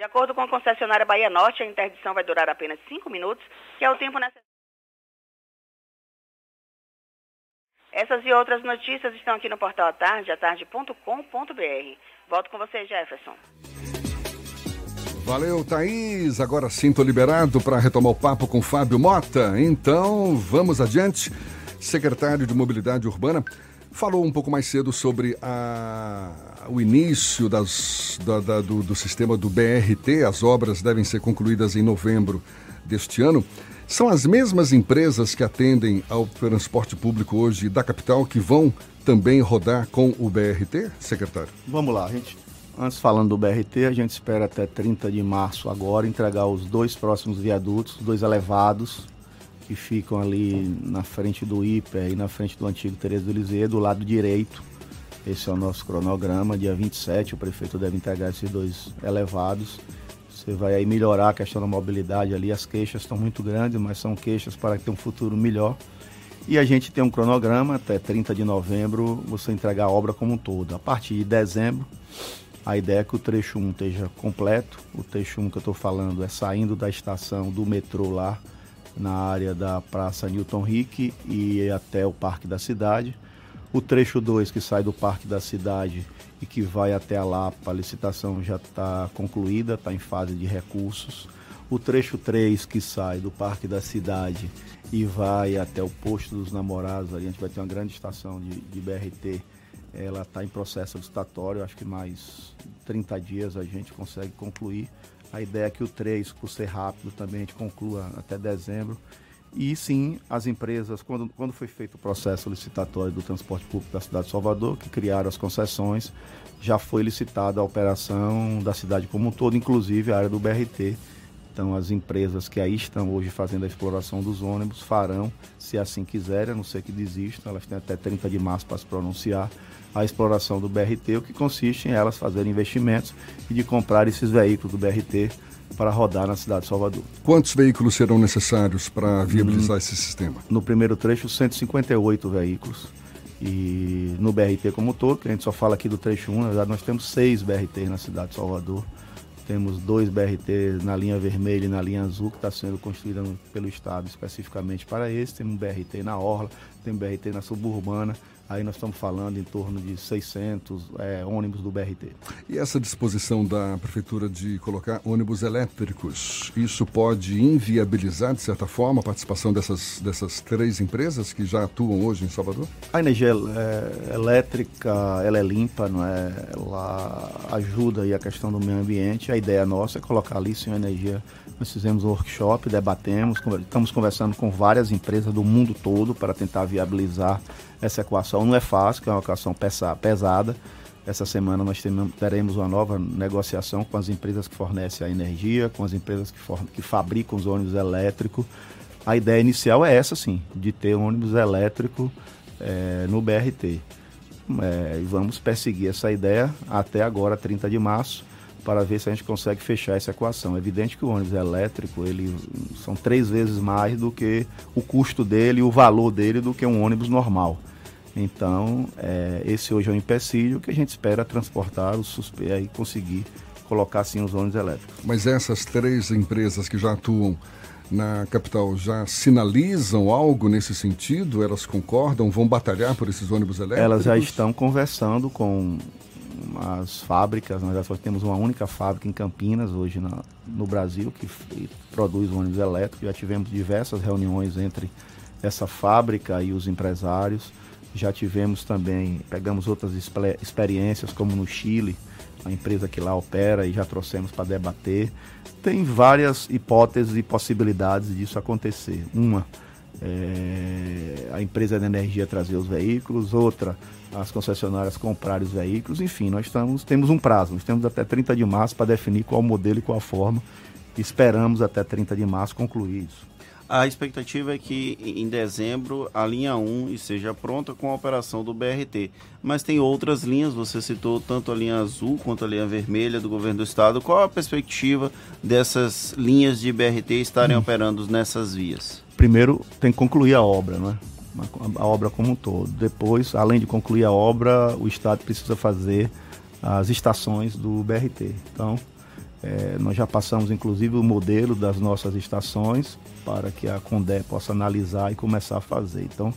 Speaker 14: De acordo com a concessionária Bahia Norte, a interdição vai durar apenas 5 minutos, que é o tempo necessário. Essas e outras notícias estão aqui no portal Atarde, atarde.com.br. Volto com você, Jefferson.
Speaker 2: Valeu, Thaís. Agora sim, tô liberado para retomar o papo com Fábio Mota. Então, vamos adiante. Secretário de Mobilidade Urbana falou um pouco mais cedo sobre a, o início das, da, da, do, do sistema do BRT. As obras devem ser concluídas em novembro deste ano. São as mesmas empresas que atendem ao transporte público hoje da capital que vão também rodar com o BRT, secretário?
Speaker 12: Vamos lá, gente. Antes falando do BRT, a gente espera até 30 de março agora entregar os dois próximos viadutos, dois elevados, que ficam ali na frente do IPE e na frente do antigo Tereza do Liseu, do lado direito. Esse é o nosso cronograma. Dia 27 o prefeito deve entregar esses dois elevados. Você vai aí melhorar a questão da mobilidade ali. As queixas estão muito grandes, mas são queixas para ter um futuro melhor. E a gente tem um cronograma até 30 de novembro você entregar a obra como um todo. A partir de dezembro, a ideia é que o trecho 1 esteja completo. O trecho 1 que eu estou falando é saindo da estação do metrô lá, na área da Praça Newton Rick e até o Parque da Cidade. O trecho 2 que sai do Parque da Cidade e que vai até a Lapa, a licitação já está concluída, está em fase de recursos. O trecho 3 que sai do Parque da Cidade e vai até o Posto dos Namorados, ali a gente vai ter uma grande estação de, de BRT ela está em processo licitatório, acho que mais 30 dias a gente consegue concluir. A ideia é que o 3, por ser rápido, também a gente conclua até dezembro. E sim, as empresas, quando, quando foi feito o processo licitatório do transporte público da cidade de Salvador, que criaram as concessões, já foi licitada a operação da cidade como um todo, inclusive a área do BRT. Então, as empresas que aí estão hoje fazendo a exploração dos ônibus farão, se assim quiserem, a não ser que desistam, elas têm até 30 de março para se pronunciar a exploração do BRT, o que consiste em elas fazerem investimentos e de comprar esses veículos do BRT para rodar na cidade de Salvador.
Speaker 2: Quantos veículos serão necessários para viabilizar hum, esse sistema?
Speaker 12: No primeiro trecho, 158 veículos. E no BRT como um todo, que a gente só fala aqui do trecho 1, na verdade nós temos seis BRTs na cidade de Salvador. Temos dois BRT na linha vermelha e na linha azul, que está sendo construída pelo Estado especificamente para esse. Temos um BRT na Orla, tem um BRT na suburbana, Aí nós estamos falando em torno de 600 é, ônibus do BRT.
Speaker 2: E essa disposição da Prefeitura de colocar ônibus elétricos, isso pode inviabilizar, de certa forma, a participação dessas, dessas três empresas que já atuam hoje em Salvador?
Speaker 12: A energia é, elétrica, ela é limpa, não é? ela ajuda aí a questão do meio ambiente. A ideia nossa é colocar ali sim energia. Nós fizemos um workshop, debatemos, estamos conversando com várias empresas do mundo todo para tentar viabilizar essa equação não é fácil, é uma equação pesada. Essa semana nós teremos uma nova negociação com as empresas que fornecem a energia, com as empresas que, que fabricam os ônibus elétricos. A ideia inicial é essa, sim, de ter um ônibus elétrico é, no BRT. É, e vamos perseguir essa ideia até agora, 30 de março, para ver se a gente consegue fechar essa equação. É evidente que o ônibus elétrico ele são três vezes mais do que o custo dele e o valor dele do que um ônibus normal. Então, é, esse hoje é um empecilho que a gente espera transportar o suspeito e conseguir colocar assim os ônibus elétricos.
Speaker 2: Mas essas três empresas que já atuam na capital já sinalizam algo nesse sentido? Elas concordam? Vão batalhar por esses ônibus elétricos?
Speaker 12: Elas já estão conversando com as fábricas. Nós já temos uma única fábrica em Campinas hoje na, no Brasil que produz ônibus elétricos. Já tivemos diversas reuniões entre essa fábrica e os empresários. Já tivemos também, pegamos outras experiências, como no Chile, a empresa que lá opera e já trouxemos para debater. Tem várias hipóteses e possibilidades disso acontecer. Uma, é, a empresa de energia trazer os veículos, outra, as concessionárias comprarem os veículos, enfim, nós estamos, temos um prazo, nós temos até 30 de março para definir qual modelo e qual forma. Esperamos até 30 de março concluir isso.
Speaker 3: A expectativa é que em dezembro a linha 1 esteja pronta com a operação do BRT. Mas tem outras linhas, você citou tanto a linha azul quanto a linha vermelha do governo do estado. Qual a perspectiva dessas linhas de BRT estarem hum. operando nessas vias?
Speaker 12: Primeiro tem que concluir a obra, né? A obra como um todo. Depois, além de concluir a obra, o estado precisa fazer as estações do BRT. Então, É, nós já passamos, inclusive, o modelo das nossas estações para que a Condé possa analisar e começar a fazer. Então,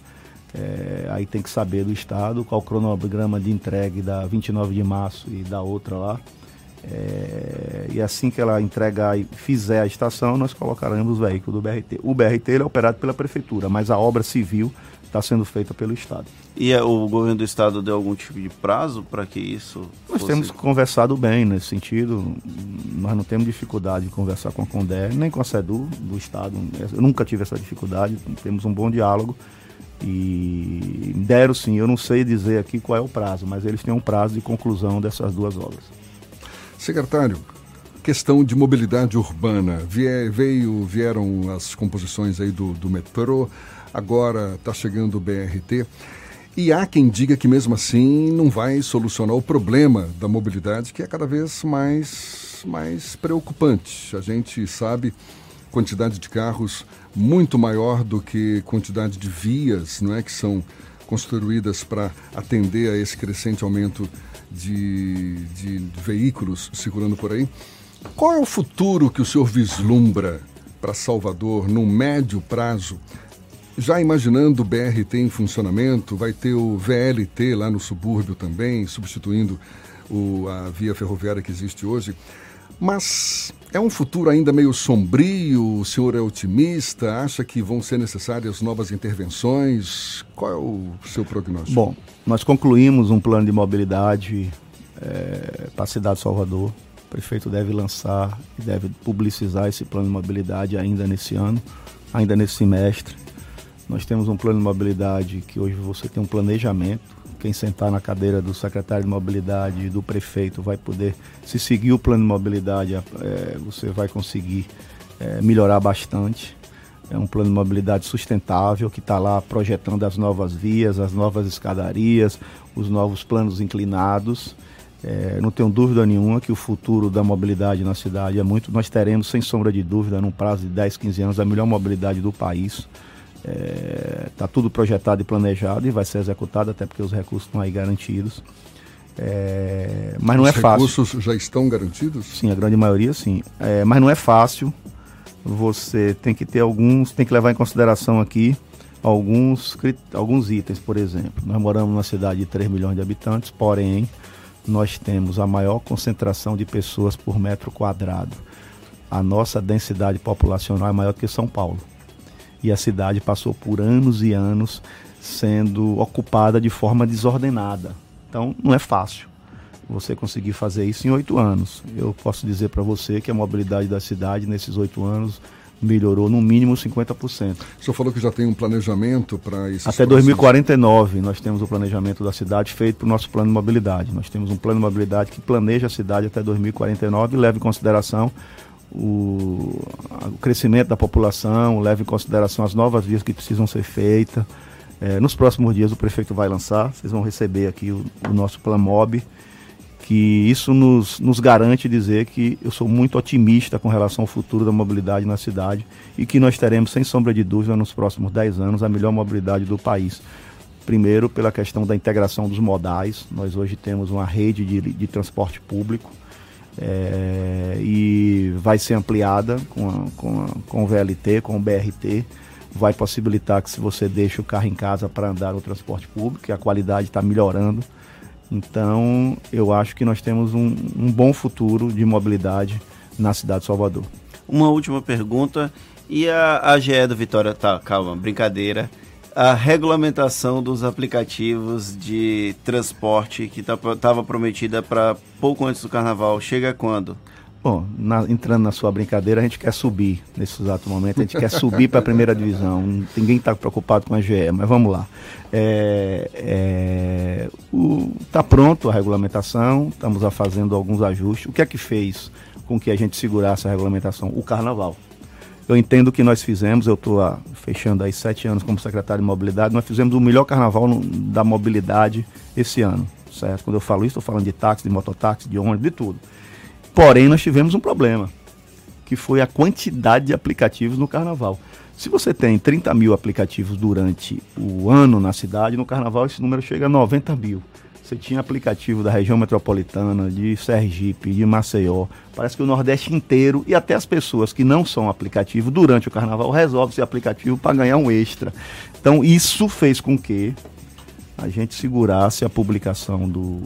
Speaker 12: é, aí tem que saber do Estado qual o cronograma de entrega da 29 de março e da outra lá. É, e assim que ela entregar e fizer a estação, nós colocaremos os veículos do BRT. O BRT ele é operado pela Prefeitura, mas a obra civil está sendo feita pelo Estado.
Speaker 3: E é, o governo do Estado deu algum tipo de prazo para que isso
Speaker 12: Nós
Speaker 3: fosse...
Speaker 12: temos conversado bem nesse sentido. Nós não temos dificuldade de conversar com a Condé, nem com a SEDU do Estado. Eu nunca tive essa dificuldade. Temos um bom diálogo. E deram sim, eu não sei dizer aqui qual é o prazo, mas eles têm um prazo de conclusão dessas duas obras.
Speaker 2: Secretário, questão de mobilidade urbana. Veio, vieram as composições aí do, do metrô, agora está chegando o BRT. E há quem diga que mesmo assim não vai solucionar o problema da mobilidade, que é cada vez mais, mais preocupante. A gente sabe quantidade de carros muito maior do que quantidade de vias, não é, que são construídas para atender a esse crescente aumento de, de veículos circulando por aí. Qual é o futuro que o senhor vislumbra para Salvador no médio prazo? Já imaginando o BRT em funcionamento, vai ter o VLT lá no subúrbio também, substituindo o, a via ferroviária que existe hoje. Mas é um futuro ainda meio sombrio? O senhor é otimista? Acha que vão ser necessárias novas intervenções? Qual é o seu prognóstico?
Speaker 12: Bom, nós concluímos um plano de mobilidade para a cidade de Salvador. O prefeito deve lançar e deve publicizar esse plano de mobilidade ainda nesse ano, ainda nesse semestre. Nós temos um plano de mobilidade que hoje você tem um planejamento. Quem sentar na cadeira do secretário de mobilidade e do prefeito vai poder, se seguir o plano de mobilidade, eh, você vai conseguir eh, melhorar bastante. É um plano de mobilidade sustentável que está lá projetando as novas vias, as novas escadarias, os novos planos inclinados. É, não tenho dúvida nenhuma que o futuro da mobilidade na cidade é muito. Nós teremos, sem sombra de dúvida, num prazo de 10, 15 anos, a melhor mobilidade do país. Está tudo projetado e planejado e vai ser executado, até porque os recursos estão aí garantidos. É, mas não
Speaker 2: Os
Speaker 12: é fácil.
Speaker 2: recursos já estão garantidos?
Speaker 12: Sim, a grande maioria sim. É, mas não é fácil. Você tem que ter alguns, tem que levar em consideração aqui alguns, alguns itens, por exemplo. Nós moramos numa cidade de 3 milhões de habitantes, porém, nós temos a maior concentração de pessoas por metro quadrado. A nossa densidade populacional é maior que São Paulo. E a cidade passou por anos e anos sendo ocupada de forma desordenada. Então, não é fácil você conseguir fazer isso em oito anos. Eu posso dizer para você que a mobilidade da cidade nesses oito anos melhorou no mínimo 50%.
Speaker 2: O senhor falou que já tem um planejamento para isso.
Speaker 12: Até 2049 nós temos o planejamento da cidade feito para o nosso plano de mobilidade. Nós temos um plano de mobilidade que planeja a cidade até 2049 e leva em consideração o, o crescimento da população, leva em consideração as novas vias que precisam ser feitas. É, nos próximos dias o prefeito vai lançar, vocês vão receber aqui o, o nosso Plan Mob, que isso nos, nos garante dizer que eu sou muito otimista com relação ao futuro da mobilidade na cidade e que nós teremos, sem sombra de dúvida, nos próximos 10 anos, a melhor mobilidade do país. Primeiro, pela questão da integração dos modais, nós hoje temos uma rede de, de transporte público é, e vai ser ampliada com, a- com, a- com o VLT, com o BRT. Vai possibilitar que se você deixa o carro em casa para andar no transporte público, a qualidade está melhorando. Então, eu acho que nós temos um, um bom futuro de mobilidade na cidade de Salvador.
Speaker 3: Uma última pergunta. E a AGE do Vitória, tá, calma, brincadeira. A regulamentação dos aplicativos de transporte que estava prometida para pouco antes do carnaval, chega quando?
Speaker 12: Bom, na- entrando na sua brincadeira, a gente quer subir nesse exato momento, a gente quer subir para a primeira divisão. Ninguém está preocupado com a GE, mas vamos lá. É, é, Está pronto a regulamentação, estamos fazendo alguns ajustes. O que é que fez com que a gente segurasse a regulamentação? O carnaval. Eu entendo que nós fizemos, eu estou fechando aí sete anos como secretário de mobilidade, nós fizemos o melhor carnaval no- da mobilidade esse ano, certo? Quando eu falo isso, estou falando de táxi, de mototáxi, de ônibus, de tudo. Porém, nós tivemos um problema, que foi a quantidade de aplicativos no carnaval. Se você tem 30 mil aplicativos durante o ano na cidade, no carnaval esse número chega a 90 mil. Você tinha aplicativo da região metropolitana, de Sergipe, de Maceió. Parece que o Nordeste inteiro e até as pessoas que não são aplicativo durante o carnaval resolvem ser aplicativo para ganhar um extra. Então isso fez com que a gente segurasse a publicação do,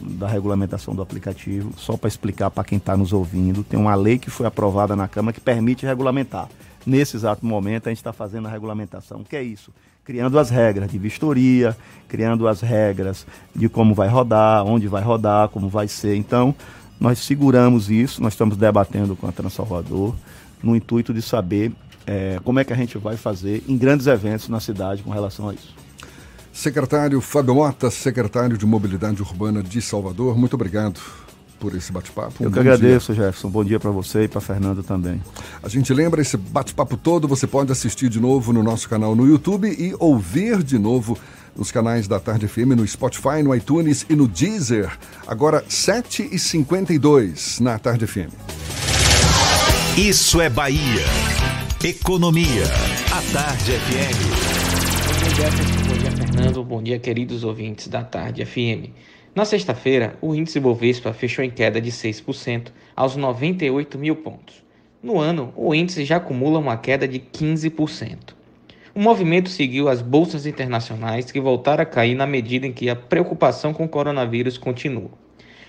Speaker 12: da regulamentação do aplicativo, só para explicar para quem está nos ouvindo, tem uma lei que foi aprovada na Câmara que permite regulamentar. Nesse exato momento, a gente está fazendo a regulamentação. O que é isso? Criando as regras de vistoria, criando as regras de como vai rodar, onde vai rodar, como vai ser. Então, nós seguramos isso, nós estamos debatendo com a Transalvador, no intuito de saber é, como é que a gente vai fazer em grandes eventos na cidade com relação a isso.
Speaker 2: Secretário Fábio Mota, secretário de Mobilidade Urbana de Salvador, muito obrigado por esse bate-papo.
Speaker 12: Eu um que agradeço, dia. Jefferson. Bom dia para você e para Fernando também.
Speaker 2: A gente lembra esse bate-papo todo, você pode assistir de novo no nosso canal no YouTube e ouvir de novo nos canais da Tarde FM, no Spotify, no iTunes e no Deezer. Agora, 7h52 na Tarde FM.
Speaker 4: Isso é Bahia. Economia. A Tarde FM.
Speaker 15: Fernando. Bom dia, queridos ouvintes da Tarde FM. Na sexta-feira, o índice Bovespa fechou em queda de 6% aos 98 mil pontos. No ano, o índice já acumula uma queda de 15%. O movimento seguiu as bolsas internacionais que voltaram a cair na medida em que a preocupação com o coronavírus continua.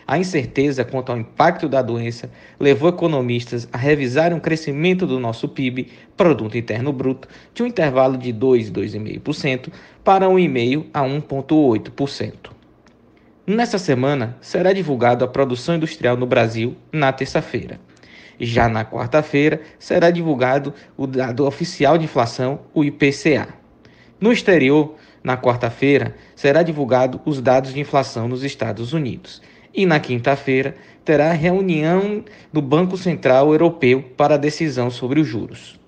Speaker 15: A incerteza quanto ao impacto da doença levou economistas a revisarem o crescimento do nosso PIB, Produto Interno Bruto, de um intervalo de 2, 2,5% para 1,5% a 1,8%. Nessa semana, será divulgado a produção industrial no Brasil na terça-feira. Já na quarta-feira, será divulgado o dado oficial de inflação, o IPCA. No exterior, na quarta-feira, será divulgado os dados de inflação nos Estados Unidos e na quinta-feira terá reunião do Banco Central Europeu para decisão sobre os juros.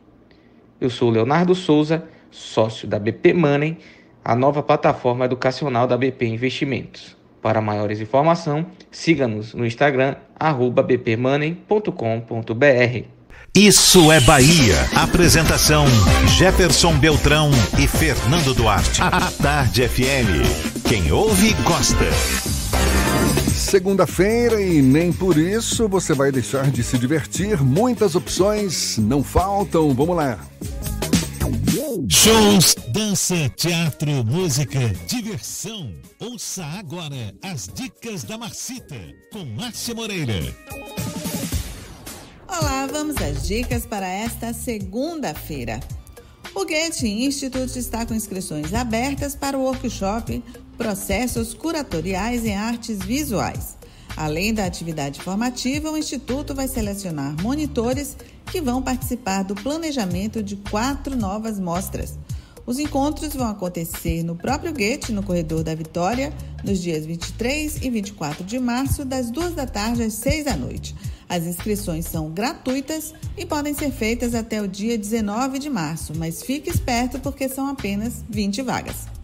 Speaker 15: Eu sou Leonardo Souza, sócio da BP Money, a nova plataforma educacional da BP Investimentos. Para maiores informações, siga-nos no Instagram, bpmoney.com.br.
Speaker 4: Isso é Bahia. Apresentação: Jefferson Beltrão e Fernando Duarte. A Tarde FM. Quem ouve, gosta.
Speaker 2: Segunda-feira e nem por isso você vai deixar de se divertir. Muitas opções não faltam. Vamos lá.
Speaker 4: Shows, dança, teatro, música, diversão. Ouça agora as dicas da Marcita com Márcia Moreira.
Speaker 16: Olá, vamos às dicas para esta segunda-feira. O Goethe Institute está com inscrições abertas para o workshop Processos Curatoriais em Artes Visuais. Além da atividade formativa, o Instituto vai selecionar monitores que vão participar do planejamento de quatro novas mostras. Os encontros vão acontecer no próprio Goethe, no Corredor da Vitória, nos dias 23 e 24 de março, das 2 da tarde às 6 da noite. As inscrições são gratuitas e podem ser feitas até o dia 19 de março, mas fique esperto porque são apenas 20 vagas.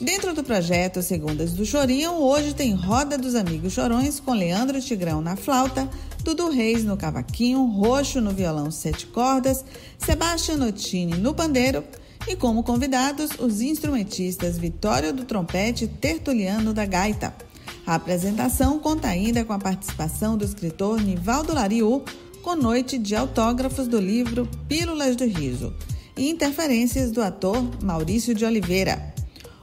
Speaker 16: Dentro do projeto Segundas do Chorinho, hoje tem Roda dos Amigos Chorões com Leandro Tigrão na flauta, Dudu Reis no cavaquinho, Roxo no violão sete cordas, Sebastião Notini no pandeiro e como convidados os instrumentistas Vitório do trompete e Tertuliano da gaita. A apresentação conta ainda com a participação do escritor Nivaldo Lariu, com noite de autógrafos do livro Pílulas do Riso e interferências do ator Maurício de Oliveira.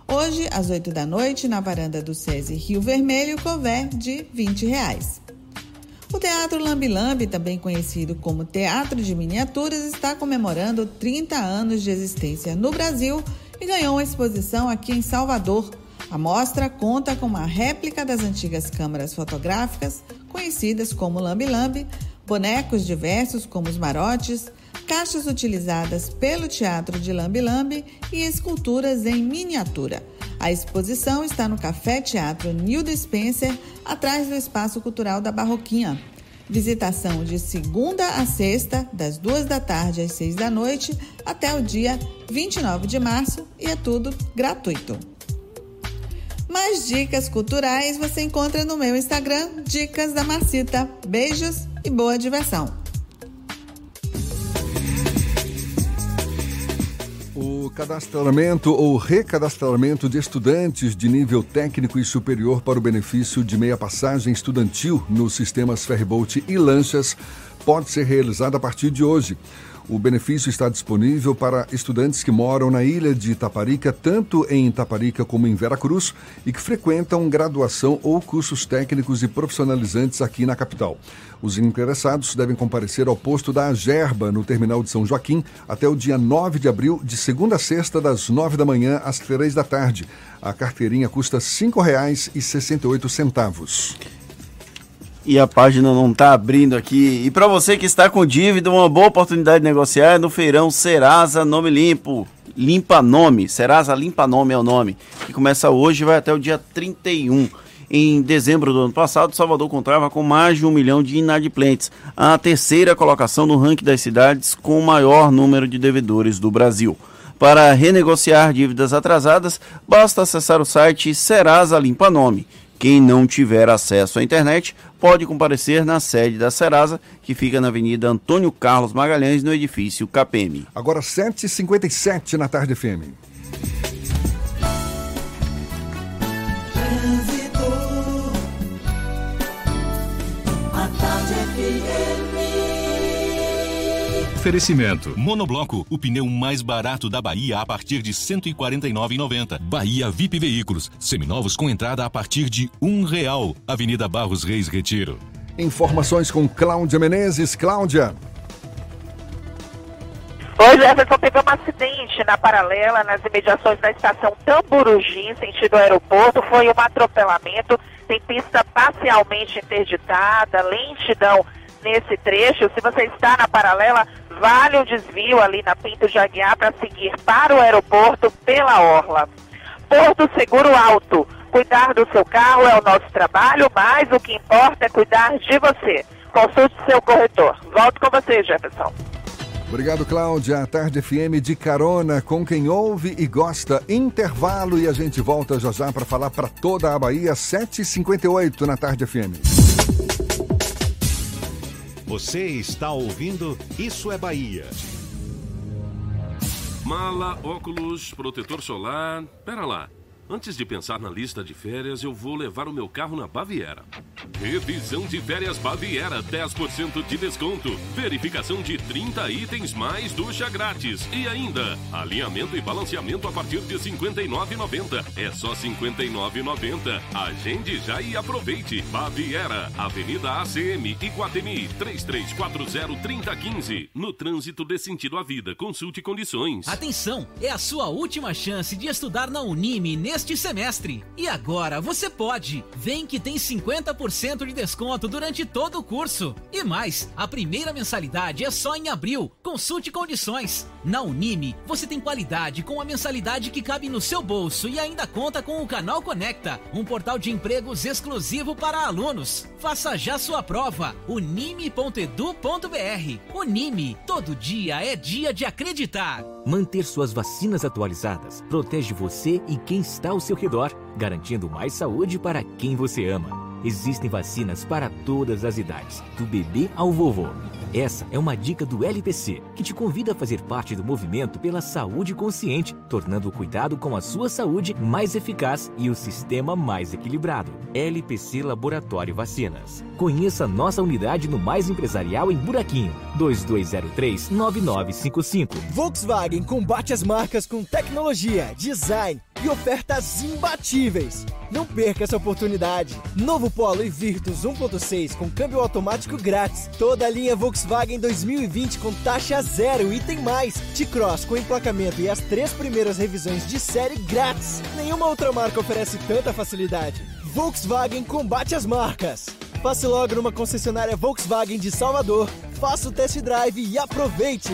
Speaker 16: Hoje, às 8 da noite, na varanda do SESI Rio Vermelho, cover de 20 reais. O Teatro Lambi Lambi, também conhecido como Teatro de Miniaturas, está comemorando 30 anos de existência no Brasil e ganhou uma exposição aqui em Salvador, a mostra conta com uma réplica das antigas câmaras fotográficas, conhecidas como lambi-lambi, bonecos diversos como os marotes, caixas utilizadas pelo teatro de lambi-lambi e esculturas em miniatura. A exposição está no Café Teatro Nildo Spencer, atrás do Espaço Cultural da Barroquinha. Visitação de segunda a sexta, das duas da tarde às seis da noite, até o dia 29 de março e é tudo gratuito. Mais dicas culturais você encontra no meu Instagram, Dicas da Marcita. Beijos e boa diversão!
Speaker 2: O Cadastramento ou recadastramento de estudantes de nível técnico e superior para o benefício de meia passagem estudantil nos sistemas Ferryboat e lanchas pode ser realizado a partir de hoje. O benefício está disponível para estudantes que moram na ilha de Itaparica, tanto em Itaparica como em Veracruz, e que frequentam graduação ou cursos técnicos e profissionalizantes aqui na capital. Os interessados devem comparecer ao posto da Agerba, no terminal de São Joaquim, até o dia 9 de abril, de segunda a sexta, das 9 da manhã às 3 da tarde. A carteirinha custa R$ 5,68
Speaker 3: e a página não está abrindo aqui. E para você que está com dívida, uma boa oportunidade de negociar é no feirão Serasa Nome Limpo. Limpa Nome, Serasa Limpa Nome é o nome, que começa hoje e vai até o dia 31. Em dezembro do ano passado, Salvador contava com mais de um milhão de inadimplentes, a terceira colocação no ranking das cidades com o maior número de devedores do Brasil. Para renegociar dívidas atrasadas, basta acessar o site Serasa Limpa Nome. Quem não tiver acesso à internet pode comparecer na sede da Serasa, que fica na Avenida Antônio Carlos Magalhães, no edifício KPM.
Speaker 2: Agora 7h57 na tarde FM.
Speaker 1: Oferecimento. Monobloco, o pneu mais barato da Bahia a partir de R$ 149,90. Bahia VIP Veículos, seminovos com entrada a partir de um real. Avenida Barros Reis Retiro.
Speaker 2: Informações com Cláudia Menezes. Cláudia.
Speaker 6: Oi, Jefferson, teve um acidente na paralela, nas imediações da estação Tamburugi, sentido aeroporto. Foi um atropelamento, tem pista parcialmente interditada, lentidão nesse trecho. Se você está na paralela, vale o desvio ali na Pinto de Aguiar para seguir para o aeroporto pela Orla. Porto Seguro Alto. Cuidar do seu carro é o nosso trabalho, mas o que importa é cuidar de você. Consulte seu corretor. Volto com você, Jefferson.
Speaker 2: Obrigado, Cláudia. A Tarde FM de carona com quem ouve e gosta. Intervalo e a gente volta já já para falar para toda a Bahia, 7h58 na Tarde FM.
Speaker 4: Você está ouvindo Isso é Bahia.
Speaker 17: Mala, óculos, protetor solar. Pera lá. Antes de pensar na lista de férias, eu vou levar o meu carro na Baviera. Revisão de férias Baviera, 10% de desconto. Verificação de 30 itens mais ducha grátis. E ainda, alinhamento e balanceamento a partir de R$ 59,90. É só R$ 59,90. Agende já e aproveite. Baviera, Avenida ACM, Iguatemi, 3340-3015. No trânsito de sentido à vida. Consulte condições.
Speaker 8: Atenção, é a sua última chance de estudar na Unime neste semestre. E agora você pode. Vem que tem 50% de desconto durante todo o curso. E mais, a primeira mensalidade é só em abril. Consulte condições. Na Unime, você tem qualidade com a mensalidade que cabe no seu bolso e ainda conta com o Canal Conecta, um portal de empregos exclusivo para alunos. Faça já sua prova. unime.edu.br. Unime, todo dia é dia de acreditar.
Speaker 9: Manter suas vacinas atualizadas protege você e quem está ao seu redor, garantindo mais saúde para quem você ama. Existem vacinas para todas as idades, do bebê ao vovô. Essa é uma dica do LPC, que te convida a fazer parte do movimento pela saúde consciente, tornando o cuidado com a sua saúde mais eficaz e o sistema mais equilibrado. LPC Laboratório Vacinas. Conheça nossa unidade no Mais Empresarial em Buraquinho, 2203-9955.
Speaker 18: Volkswagen combate as marcas com tecnologia, design e ofertas imbatíveis. Não perca essa oportunidade. Novo Polo e Virtus 1.6 com câmbio automático grátis. Toda a linha Volkswagen 2020 com taxa zero e tem mais. T-Cross com emplacamento e as três primeiras revisões de série grátis. Nenhuma outra marca oferece tanta facilidade. Volkswagen combate as marcas. Passe logo numa concessionária Volkswagen de Salvador. Faça o test drive e aproveite.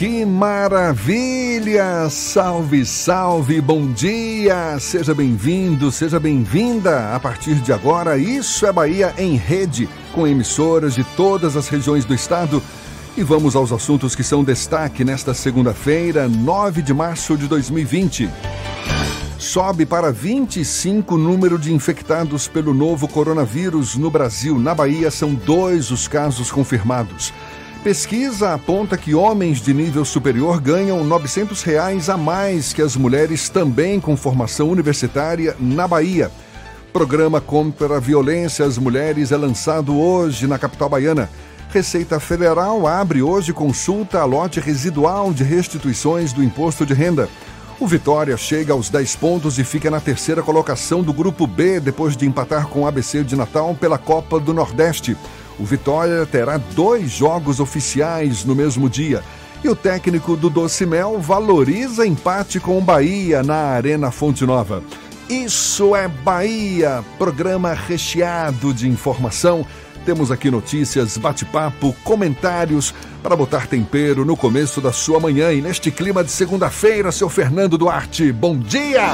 Speaker 2: Que maravilha! Salve, salve, bom dia! Seja bem-vindo, seja bem-vinda! A partir de agora, Isso é Bahia em rede, com emissoras de todas as regiões do estado. E vamos aos assuntos que são destaque nesta segunda-feira, 9 de março de 2020. Sobe para 25 o número de infectados pelo novo coronavírus no Brasil. Na Bahia, são dois os casos confirmados. Pesquisa aponta que homens de nível superior ganham 900 reais a mais que as mulheres também com formação universitária na Bahia. Programa contra a violência às mulheres é lançado hoje na capital baiana. Receita Federal abre hoje consulta a lote residual de restituições do imposto de renda. O Vitória chega aos 10 pontos e fica na terceira colocação do grupo B depois de empatar com o ABC de Natal pela Copa do Nordeste. O Vitória terá dois jogos oficiais no mesmo dia. E o técnico do Doce Mel valoriza empate com o Bahia na Arena Fonte Nova. Isso é Bahia, programa recheado de informação. Temos aqui notícias, bate-papo, comentários para botar tempero no começo da sua manhã. E neste clima de segunda-feira, seu Fernando Duarte, bom dia!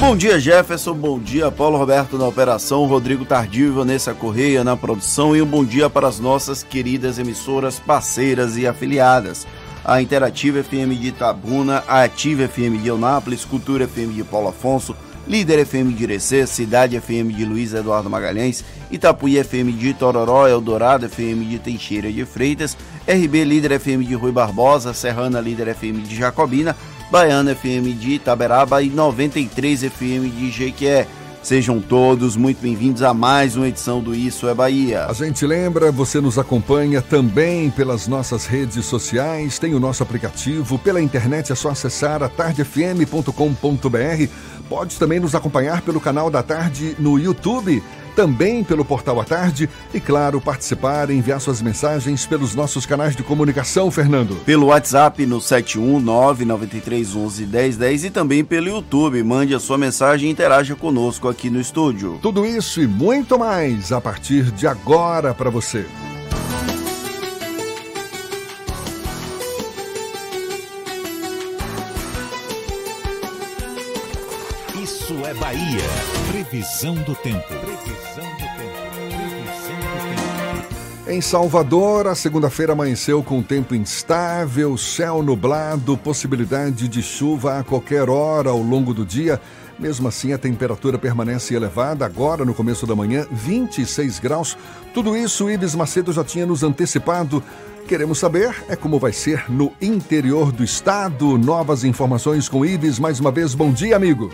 Speaker 3: Bom dia, Jefferson. Bom dia, Paulo Roberto na operação, Rodrigo Tardio e Vanessa Correia na produção. E um bom dia para as nossas queridas emissoras parceiras e afiliadas. A Interativa FM de Itabuna, a Ativa FM de Eunápolis, Cultura FM de Paulo Afonso, Líder FM de Irecê, Cidade FM de Luiz Eduardo Magalhães, Itapuí FM de Tororó, Eldorado FM de Teixeira de Freitas, RB Líder FM de Rui Barbosa, Serrana Líder FM de Jacobina, Baiana FM de Itaberaba e 93 FM de Jequié. Sejam todos muito bem-vindos a mais uma edição do Isso é Bahia.
Speaker 2: A gente lembra, você nos acompanha também pelas nossas redes sociais, tem o nosso aplicativo, pela internet é só acessar atardefm.com.br. Pode também nos acompanhar pelo canal da Tarde no YouTube também pelo Portal à Tarde e, claro, participar e enviar suas mensagens pelos nossos canais de comunicação, Fernando.
Speaker 3: Pelo WhatsApp no 71993111010 e também pelo YouTube. Mande a sua mensagem e interaja conosco aqui no estúdio.
Speaker 2: Tudo isso e muito mais a partir de agora para você.
Speaker 4: Isso é Bahia. Previsão do tempo.
Speaker 2: Em Salvador, a segunda-feira amanheceu com tempo instável, céu nublado, possibilidade de chuva a qualquer hora ao longo do dia. Mesmo assim, a temperatura permanece elevada. Agora, no começo da manhã, 26 graus. Tudo isso Ives Macedo já tinha nos antecipado. Queremos saber é como vai ser no interior do estado. Novas informações com Ives. Mais uma vez, bom dia, amigo.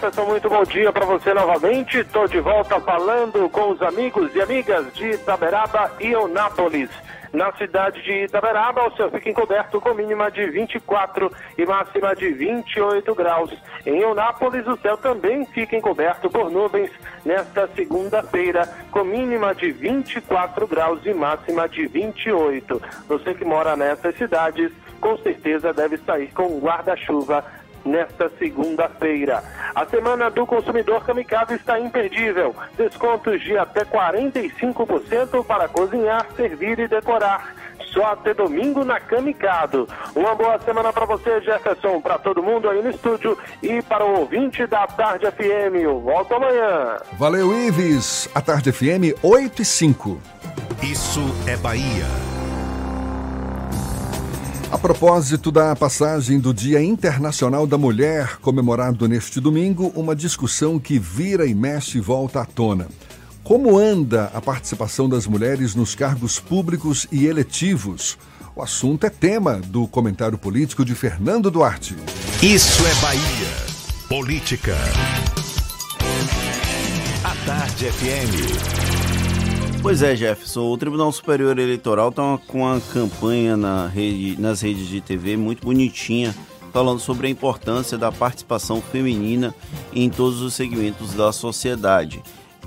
Speaker 5: Pessoal, muito bom dia para você novamente. Estou de volta falando com os amigos e amigas de Itaberaba e Eunápolis. Na cidade de Itaberaba, o céu fica encoberto com mínima de 24 e máxima de 28 graus. Em Eunápolis, o céu também fica encoberto por nuvens nesta segunda-feira, com mínima de 24 graus e máxima de 28. Você que mora nessas cidades, com certeza deve sair com guarda-chuva nesta segunda-feira. A semana do consumidor Kamikaze está imperdível. Descontos de até 45% para cozinhar, servir e decorar. Só até domingo na Kamikado. Uma boa semana para você, Jefferson, para todo mundo aí no estúdio e para o ouvinte da Tarde FM. Eu volto amanhã.
Speaker 2: Valeu, Ives. A Tarde FM 8 e 5.
Speaker 4: Isso é Bahia.
Speaker 2: A propósito da passagem do Dia Internacional da Mulher, comemorado neste domingo, uma discussão que vira e mexe volta à tona. Como anda a participação das mulheres nos cargos públicos e eletivos? O assunto é tema do comentário político de Fernando Duarte.
Speaker 4: Isso é Bahia. Política. A Tarde FM.
Speaker 3: Pois é, Jefferson, o Tribunal Superior Eleitoral está com uma campanha na rede, nas redes de TV muito bonitinha, falando sobre a importância da participação feminina em todos os segmentos da sociedade.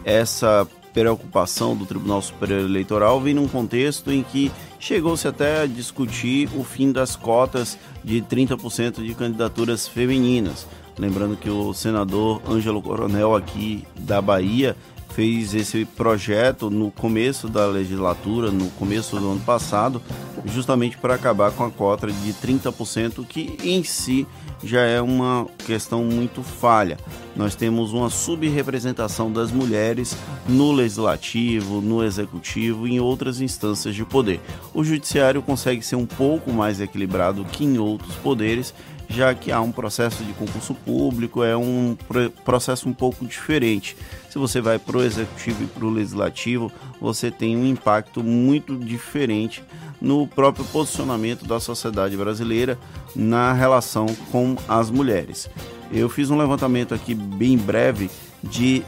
Speaker 3: Essa preocupação do Tribunal Superior Eleitoral vem num contexto em que chegou-se até a discutir o fim das cotas de 30% de candidaturas femininas. Lembrando que o senador Ângelo Coronel aqui da Bahia fez esse projeto no começo da legislatura, no começo do ano passado, justamente para acabar com a cota de 30%, que em si já é uma questão muito falha. Nós temos uma subrepresentação das mulheres no legislativo, no executivo e em outras instâncias de poder. O judiciário consegue ser um pouco mais equilibrado que em outros poderes, já que há um processo de concurso público, é um processo um pouco diferente. Se você vai para o executivo e para o legislativo, você tem um impacto muito diferente no próprio posicionamento da sociedade brasileira na relação com as mulheres. Eu fiz um levantamento aqui bem breve de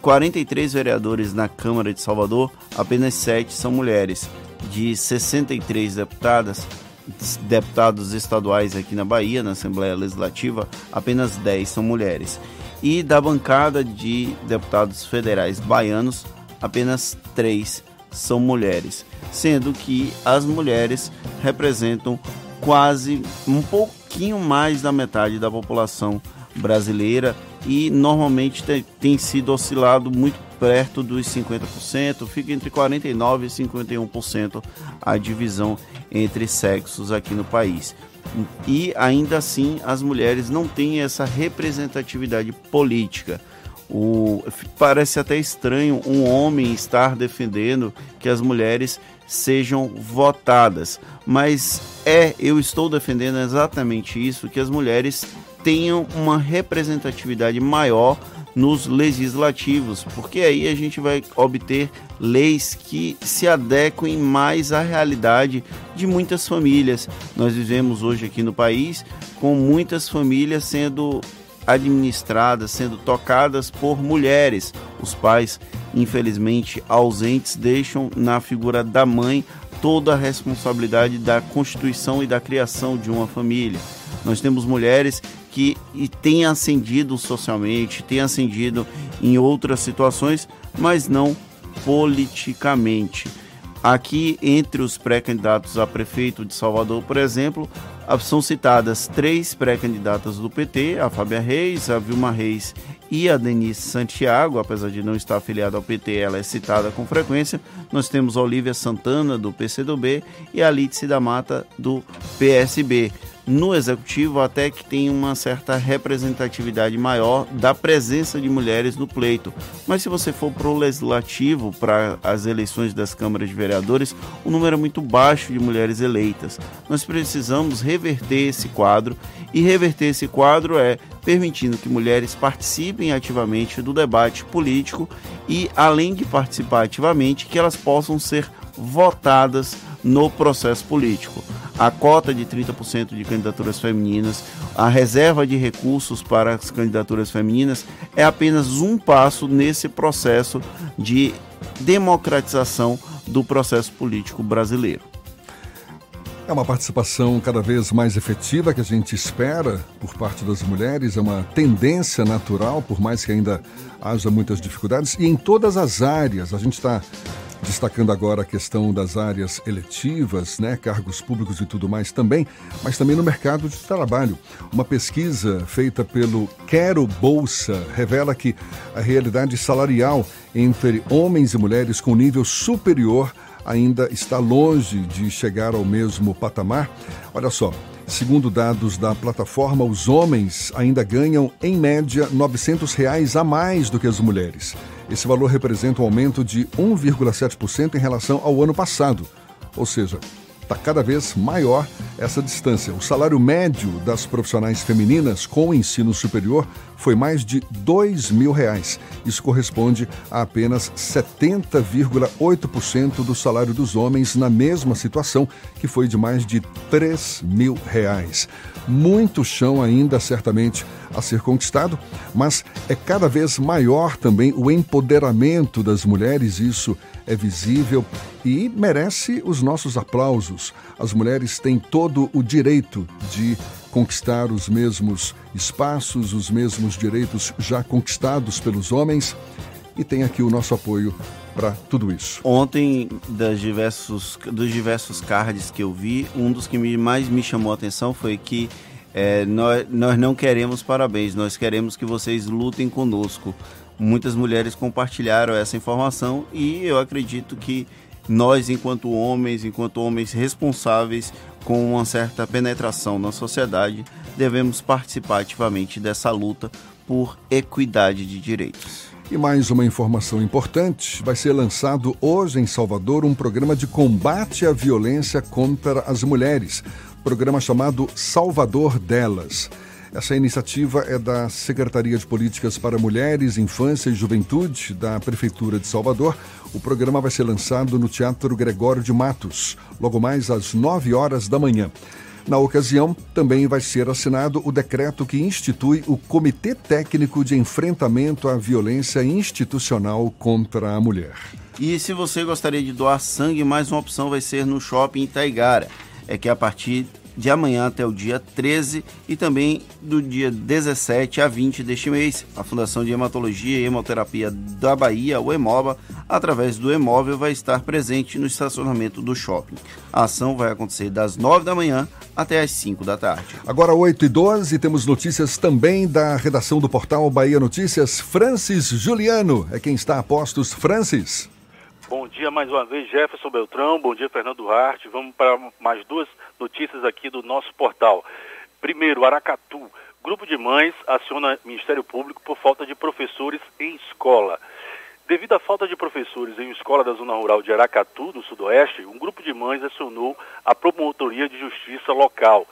Speaker 3: 43 vereadores na Câmara de Salvador, apenas 7 são mulheres. De 63 deputadas, deputados estaduais aqui na Bahia, na Assembleia Legislativa, apenas 10 são mulheres. E da bancada de deputados federais baianos, apenas 3 são mulheres, sendo que as mulheres representam quase um pouquinho mais da metade da população brasileira e normalmente tem, tem sido oscilado muito perto dos 50%, fica entre 49% e 51% a divisão entre sexos aqui no país. E ainda assim as mulheres não têm essa representatividade política. O, parece até estranho um homem estar defendendo que as mulheres sejam votadas, mas é, eu estou defendendo exatamente isso, que as mulheres tenham uma representatividade maior nos legislativos, porque aí a gente vai obter leis que se adequem mais à realidade de muitas famílias. Nós vivemos hoje aqui no país com muitas famílias sendo administradas, sendo tocadas por mulheres. Os pais, infelizmente ausentes, deixam na figura da mãe toda a responsabilidade da constituição e da criação de uma família. Nós temos mulheres que têm ascendido socialmente, têm ascendido em outras situações, mas não politicamente. Aqui, entre os pré-candidatos a prefeito de Salvador, por exemplo, são citadas três pré-candidatas do PT, a Fábia Reis, a Vilma Reis e a Denise Santiago, apesar de não estar afiliada ao PT, ela é citada com frequência. Nós temos a Olivia Santana, do PCdoB, e a Lídice da Mata, do PSB no executivo até que tem uma certa representatividade maior da presença de mulheres no pleito. Mas se você for para o legislativo, para as eleições das câmaras de vereadores, o número é muito baixo de mulheres eleitas. Nós precisamos reverter esse quadro e reverter esse quadro é permitindo que mulheres participem ativamente do debate político e, além de participar ativamente, que elas possam ser votadas no processo político a cota de 30% de candidaturas femininas, a reserva de recursos para as candidaturas femininas é apenas um passo nesse processo de democratização do processo político brasileiro.
Speaker 2: É uma participação cada vez mais efetiva que a gente espera por parte das mulheres, é uma tendência natural, por mais que ainda haja muitas dificuldades, e em todas as áreas. A gente está destacando agora a questão das áreas eletivas, né, cargos públicos e tudo mais também, mas também no mercado de trabalho. Uma pesquisa feita pelo Quero Bolsa revela que a realidade salarial entre homens e mulheres com nível superior ainda está longe de chegar ao mesmo patamar. Olha só, Segundo dados da plataforma, os homens ainda ganham, em média, 900 reais a mais do que as mulheres. Esse valor representa um aumento de 1,7% em relação ao ano passado. Ou seja, está cada vez maior essa distância. O salário médio das profissionais femininas com ensino superior foi mais de dois mil reais. Isso corresponde a apenas 70,8% do salário dos homens na mesma situação, que foi de mais de três mil reais. Muito chão ainda, certamente, a ser conquistado, mas é cada vez maior também o empoderamento das mulheres. Isso é visível e merece os nossos aplausos. As mulheres têm todo o direito de conquistar os mesmos espaços, os mesmos direitos já conquistados pelos homens. E tem aqui o nosso apoio para tudo isso.
Speaker 3: Ontem, das diversos, dos diversos cards que eu vi, um dos que mais me chamou a atenção foi que é, nós, nós não queremos parabéns, nós queremos que vocês lutem conosco. Muitas mulheres compartilharam essa informação e eu acredito que nós, enquanto homens, enquanto homens responsáveis com uma certa penetração na sociedade, devemos participar ativamente dessa luta por equidade de direitos.
Speaker 2: E mais uma informação importante: vai ser lançado hoje em Salvador um programa de combate à violência contra as mulheres, programa chamado Salvador Delas. Essa iniciativa é da Secretaria de Políticas para Mulheres, Infância e Juventude da Prefeitura de Salvador. O programa vai ser lançado no Teatro Gregório de Matos, logo mais às 9 horas da manhã. Na ocasião, também vai ser assinado o decreto que institui o Comitê Técnico de Enfrentamento à Violência Institucional contra a Mulher.
Speaker 3: E se você gostaria de doar sangue, mais uma opção vai ser no Shopping Itaigara. É que a partir de amanhã até o dia 13 e também do dia 17 a 20 deste mês. A Fundação de Hematologia e Hemoterapia da Bahia, o EMOBA, através do Emóvel, vai estar presente no estacionamento do shopping. A ação vai acontecer das 9 da manhã até as 5 da tarde.
Speaker 2: Agora 8 e 12 temos notícias também da redação do portal Bahia Notícias. Francis Juliano é quem está a postos. Francis.
Speaker 11: Bom dia mais uma vez, Jefferson Beltrão. Bom dia, Fernando Duarte. Vamos para mais duas notícias aqui do nosso portal. Primeiro, Aracatu. Grupo de mães aciona Ministério Público por falta de professores em escola. Devido à falta de professores em escola da zona rural de Aracatu, no sudoeste, um grupo de mães acionou a Promotoria de Justiça local.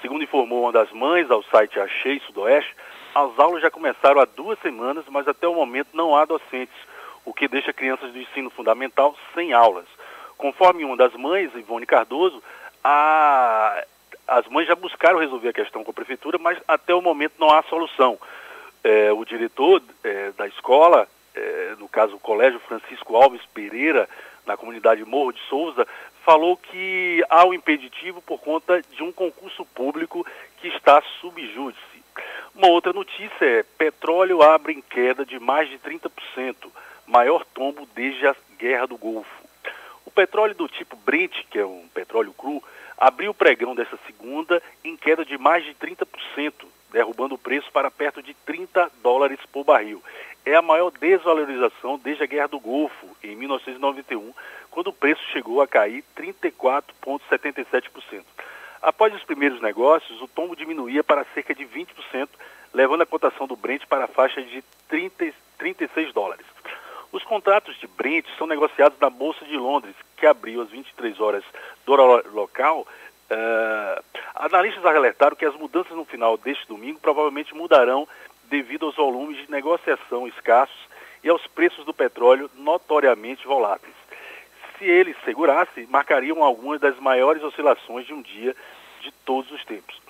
Speaker 11: Segundo informou uma das mães ao site Achei Sudoeste, as aulas já começaram há duas semanas, mas até o momento não há docentes o que deixa crianças do ensino fundamental sem aulas. Conforme uma das mães, Ivone Cardoso, a... as mães já buscaram resolver a questão com a prefeitura, mas até o momento não há solução. É, o diretor é, da escola, é, no caso o Colégio Francisco Alves Pereira, na comunidade Morro de Souza, falou que há um impeditivo por conta de um concurso público que está sub júdice. Uma outra notícia é: petróleo abre em queda de mais de 30% maior tombo desde a Guerra do Golfo. O petróleo do tipo Brent, que é um petróleo cru, abriu o pregão dessa segunda em queda de mais de 30%, derrubando o preço para perto de 30 dólares por barril. É a maior desvalorização desde a Guerra do Golfo, em 1991, quando o preço chegou a cair 34,77%. Após os primeiros negócios, o tombo diminuía para cerca de 20%, levando a cotação do Brent para a faixa de 30, 36 dólares. Os contratos de Brent são negociados na Bolsa de Londres, que abriu às 23 horas do horário local. Uh, analistas alertaram que as mudanças no final deste domingo provavelmente mudarão devido aos volumes de negociação escassos e aos preços do petróleo notoriamente voláteis. Se ele segurasse, marcariam algumas das maiores oscilações de um dia de todos os tempos.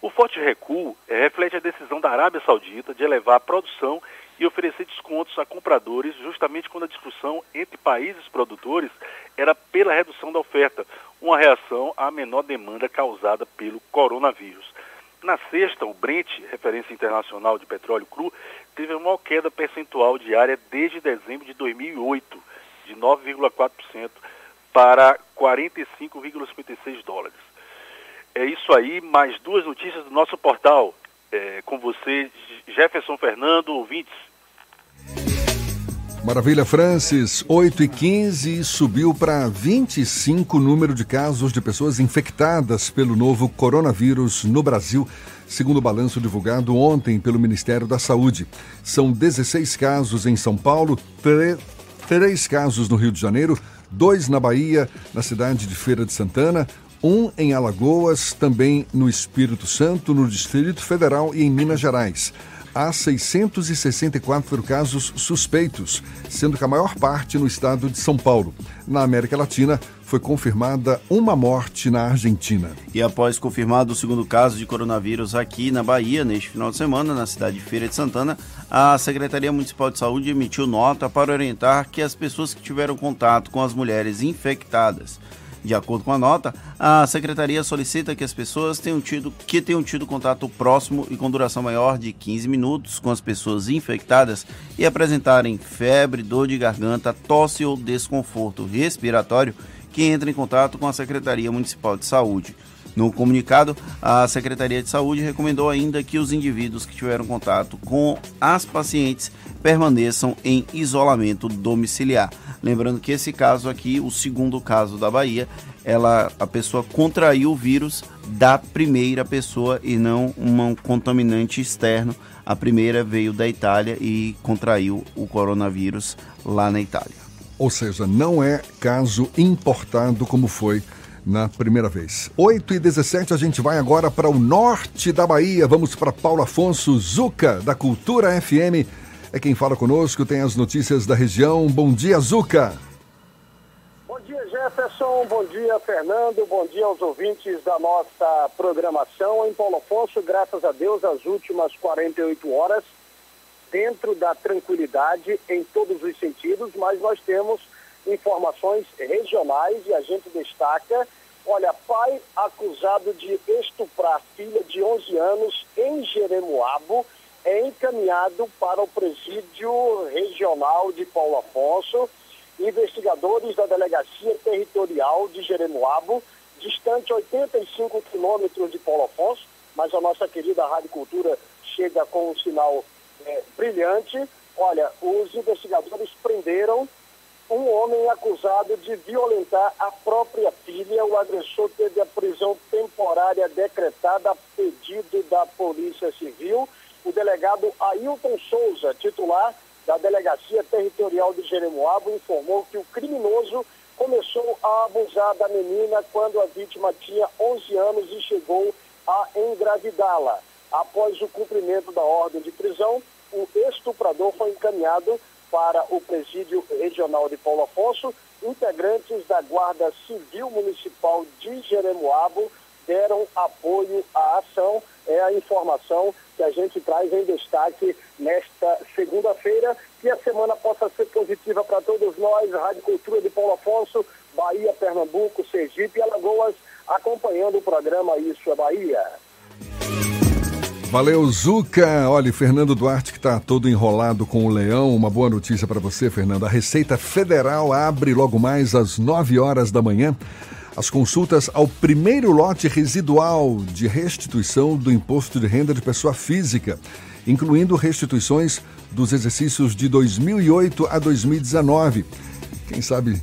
Speaker 11: O forte recuo é, reflete a decisão da Arábia Saudita de elevar a produção e oferecer descontos a compradores, justamente quando a discussão entre países produtores era pela redução da oferta, uma reação à menor demanda causada pelo coronavírus. Na sexta, o Brent, referência internacional de petróleo cru, teve a maior queda percentual diária desde dezembro de 2008, de 9,4% para 45,56 dólares. É isso aí, mais duas notícias do nosso portal. É, com você, Jefferson Fernando, ouvintes.
Speaker 2: Maravilha, Francis. 8 e 15 subiu para 25 o número de casos de pessoas infectadas pelo novo coronavírus no Brasil, segundo o balanço divulgado ontem pelo Ministério da Saúde. São 16 casos em São Paulo, 3 casos no Rio de Janeiro, dois na Bahia, na cidade de Feira de Santana, um em Alagoas, também no Espírito Santo, no Distrito Federal e em Minas Gerais há 664 casos suspeitos, sendo que a maior parte no estado de São Paulo. Na América Latina, foi confirmada uma morte na Argentina.
Speaker 3: E após confirmado o segundo caso de coronavírus aqui na Bahia, neste final de semana, na cidade de Feira de Santana, a Secretaria Municipal de Saúde emitiu nota para orientar que as pessoas que tiveram contato com as mulheres infectadas De acordo com a nota, a secretaria solicita que as pessoas tenham tido, que tenham tido contato próximo e com duração maior de 15 minutos com as pessoas infectadas e apresentarem febre, dor de garganta, tosse ou desconforto respiratório que entrem em contato com a Secretaria Municipal de Saúde. No comunicado, a Secretaria de Saúde recomendou ainda que os indivíduos que tiveram contato com as pacientes permaneçam em isolamento domiciliar. Lembrando que esse caso aqui, o segundo caso da Bahia, ela a pessoa contraiu o vírus da primeira pessoa e não um contaminante externo. A primeira veio da Itália e contraiu o coronavírus lá na Itália.
Speaker 2: Ou seja, não é caso importado como foi na primeira vez. 8 e 17 a gente vai agora para o norte da Bahia. Vamos para Paulo Afonso Zuca, da Cultura FM. É quem fala conosco, tem as notícias da região. Bom dia, Zuca.
Speaker 19: Bom dia, Jefferson. Bom dia, Fernando. Bom dia aos ouvintes da nossa programação em Paulo Afonso. Graças a Deus, as últimas 48 horas, dentro da tranquilidade em todos os sentidos, mas nós temos informações regionais e a gente destaca Olha, pai acusado de estuprar filha de 11 anos em Jeremoabo é encaminhado para o presídio regional de Paulo Afonso. Investigadores da Delegacia Territorial de Jeremoabo, distante 85 quilômetros de Paulo Afonso, mas a nossa querida Rádio Cultura chega com um sinal é, brilhante. Olha, os investigadores prenderam um homem acusado de violentar a própria filha. O agressor teve a prisão temporária decretada a pedido da Polícia Civil. O delegado Ailton Souza, titular da Delegacia Territorial de Jeremoabo, informou que o criminoso começou a abusar da menina quando a vítima tinha 11 anos e chegou a engravidá-la. Após o cumprimento da ordem de prisão, o estuprador foi encaminhado para o Presídio Regional de Paulo Afonso, integrantes da Guarda Civil Municipal de Jeremoabo deram apoio à ação. É a informação que a gente traz em destaque nesta segunda-feira. Que a semana possa ser positiva para todos nós. Rádio Cultura de Paulo Afonso, Bahia, Pernambuco, Sergipe e Alagoas, acompanhando o programa Isso é Bahia.
Speaker 2: Valeu, Zuca. Olha, Fernando Duarte que está todo enrolado com o leão. Uma boa notícia para você, Fernando. A Receita Federal abre logo mais às 9 horas da manhã as consultas ao primeiro lote residual de restituição do imposto de renda de pessoa física, incluindo restituições dos exercícios de 2008 a 2019. Quem sabe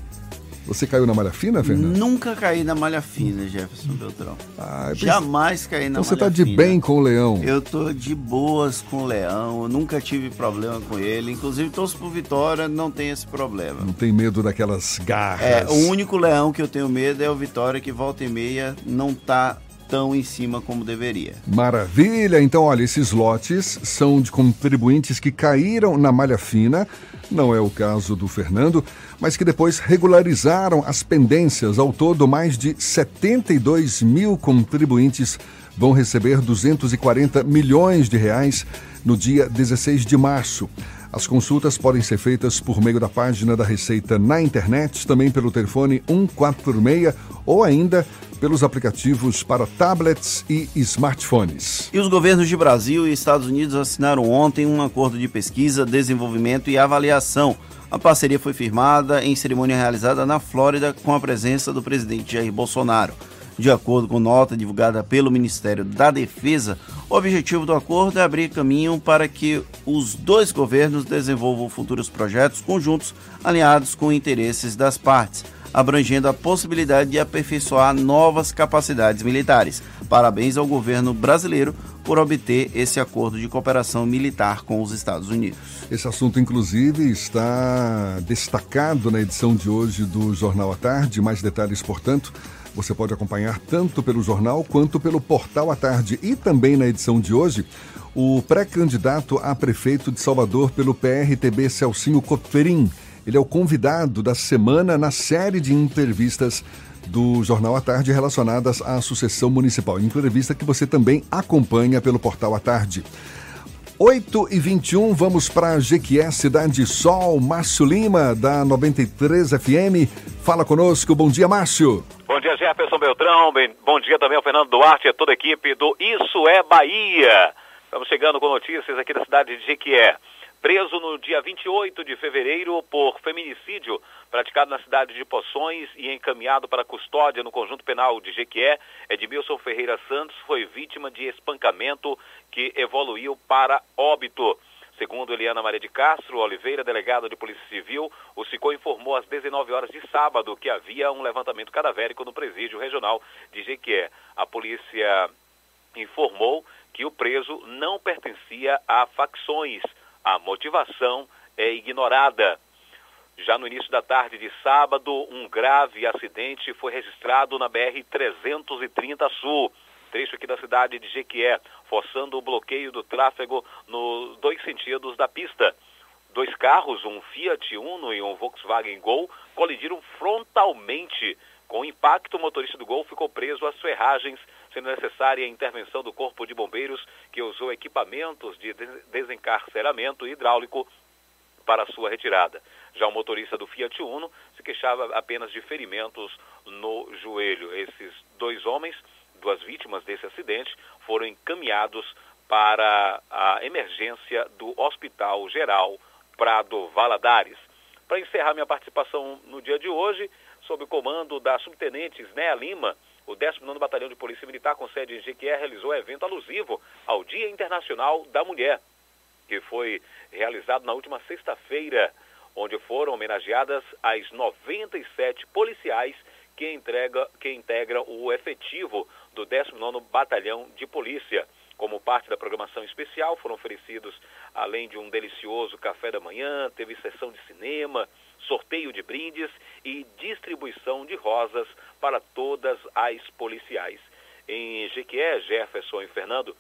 Speaker 2: você caiu na malha fina, Fernando?
Speaker 3: Nunca caí na malha fina, Jefferson Beltrão. Ah, Jamais caí na
Speaker 2: então
Speaker 3: malha
Speaker 2: Você tá de
Speaker 3: fina.
Speaker 2: bem com o leão.
Speaker 3: Eu tô de boas com o leão, eu nunca tive problema com ele. Inclusive, torço por Vitória, não tem esse problema.
Speaker 2: Não tem medo daquelas garras.
Speaker 3: É, o único leão que eu tenho medo é o Vitória, que volta e meia não tá tão em cima como deveria.
Speaker 2: Maravilha! Então, olha, esses lotes são de contribuintes que caíram na malha fina, não é o caso do Fernando, mas que depois regularizaram as pendências. Ao todo, mais de 72 mil contribuintes vão receber 240 milhões de reais no dia 16 de março. As consultas podem ser feitas por meio da página da Receita na internet, também pelo telefone 146 ou ainda pelos aplicativos para tablets e smartphones.
Speaker 3: E os governos de Brasil e Estados Unidos assinaram ontem um acordo de pesquisa, desenvolvimento e avaliação. A parceria foi firmada em cerimônia realizada na Flórida com a presença do presidente Jair Bolsonaro. De acordo com nota divulgada pelo Ministério da Defesa, o objetivo do acordo é abrir caminho para que os dois governos desenvolvam futuros projetos conjuntos alinhados com interesses das partes, abrangendo a possibilidade de aperfeiçoar novas capacidades militares. Parabéns ao governo brasileiro por obter esse acordo de cooperação militar com os Estados Unidos.
Speaker 2: Esse assunto, inclusive, está destacado na edição de hoje do Jornal à Tarde. Mais detalhes, portanto, você pode acompanhar tanto pelo jornal quanto pelo portal à tarde. E também na edição de hoje, o pré-candidato a prefeito de Salvador pelo PRTB, Celcinho Cotrim. Ele é o convidado da semana na série de entrevistas do Jornal à Tarde relacionadas à sucessão municipal. Entrevista que você também acompanha pelo portal à tarde. 8 e 21 vamos para Jequié, Cidade Sol. Márcio Lima, da 93 FM. Fala conosco. Bom dia, Márcio.
Speaker 20: Bom dia, Jefferson Beltrão. Bom dia também ao Fernando Duarte e a toda a equipe do Isso é Bahia. Estamos chegando com notícias aqui da cidade de Jequié. Preso no dia 28 de fevereiro por feminicídio praticado na cidade de Poções e encaminhado para custódia no conjunto penal de Jequié, Edmilson Ferreira Santos foi vítima de espancamento que evoluiu para óbito. Segundo Eliana Maria de Castro Oliveira, delegada de Polícia Civil, o SICO informou às 19 horas de sábado que havia um levantamento cadavérico no presídio regional de Jequié. A polícia informou que o preso não pertencia a facções a motivação é ignorada. Já no início da tarde de sábado, um grave acidente foi registrado na BR-330 Sul, trecho aqui da cidade de Jequié, forçando o bloqueio do tráfego nos dois sentidos da pista. Dois carros, um Fiat Uno e um Volkswagen Gol, colidiram frontalmente. Com o impacto, o motorista do Gol ficou preso às ferragens sendo necessária a intervenção do Corpo de Bombeiros, que usou equipamentos de desencarceramento hidráulico para sua retirada. Já o motorista do Fiat Uno se queixava apenas de ferimentos no joelho. Esses dois homens, duas vítimas desse acidente, foram encaminhados para a emergência do Hospital Geral Prado Valadares. Para encerrar minha participação no dia de hoje, sob o comando da subtenente Isnéa Lima, o 19º Batalhão de Polícia Militar, com sede em Jequié, realizou evento alusivo ao Dia Internacional da Mulher, que foi realizado na última sexta-feira, onde foram homenageadas as 97 policiais que, entrega, que integram o efetivo do 19º Batalhão de Polícia. Como parte da programação especial, foram oferecidos, além de um delicioso café da manhã, teve sessão de cinema, sorteio de brindes e distribuição de rosas para todas as policiais. Em Jequié, Jefferson e Fernando,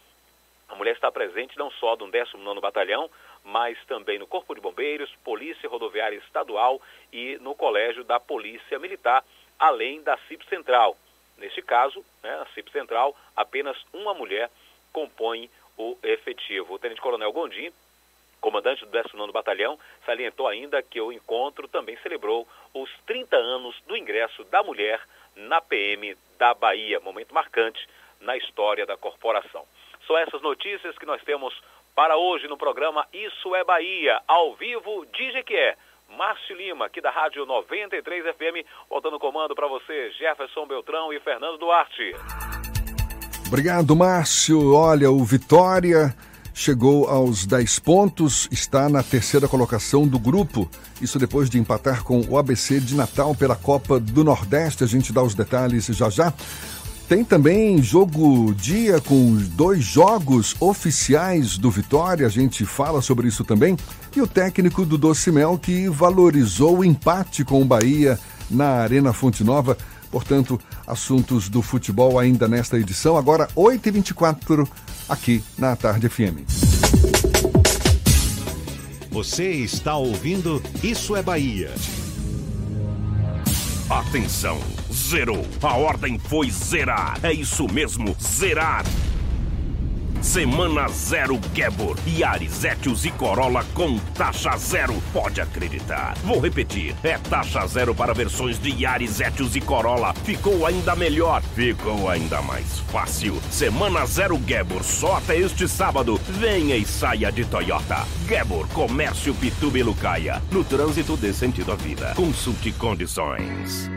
Speaker 20: a mulher está presente não só no 19º Batalhão, mas também no Corpo de Bombeiros, Polícia Rodoviária Estadual e no Colégio da Polícia Militar, além da CIP Central. Neste caso, né, a CIP Central, apenas uma mulher compõe o efetivo. O Tenente Coronel Gondim comandante do 19º Batalhão, salientou ainda que o encontro também celebrou os 30 anos do ingresso da mulher na PM da Bahia, momento marcante na história da corporação. São essas notícias que nós temos para hoje no programa Isso é Bahia, ao vivo de Jequié. Márcio Lima, aqui da Rádio 93 FM, voltando o comando para você, Jefferson Beltrão e Fernando Duarte.
Speaker 2: Obrigado, Márcio. Olha, o Vitória chegou aos 10 pontos, está na terceira colocação do grupo. Isso depois de empatar com o ABC de Natal pela Copa do Nordeste. A gente dá os detalhes já já. Tem também jogo dia com dois jogos oficiais do Vitória, a gente fala sobre isso também. E o técnico do Doce Mel que valorizou o empate com o Bahia na Arena Fonte Nova. Portanto, assuntos do futebol ainda nesta edição. Agora, 8h24 aqui na Tarde FM.
Speaker 4: Você está ouvindo Isso é Bahia.
Speaker 7: Atenção, zerou. A ordem foi zerar. É isso mesmo, zerar. Semana zero Gebor, Yaris, Etios e Corolla com taxa zero. Pode acreditar. Vou repetir. É taxa zero para versões de Yaris, Etios e Corolla. Ficou ainda melhor. Ficou ainda mais fácil. Semana zero Gebor, só até este sábado. Venha e saia de Toyota. Gebor, Comércio Pituba e Lucaia. No trânsito dê sentido à vida. Consulte condições.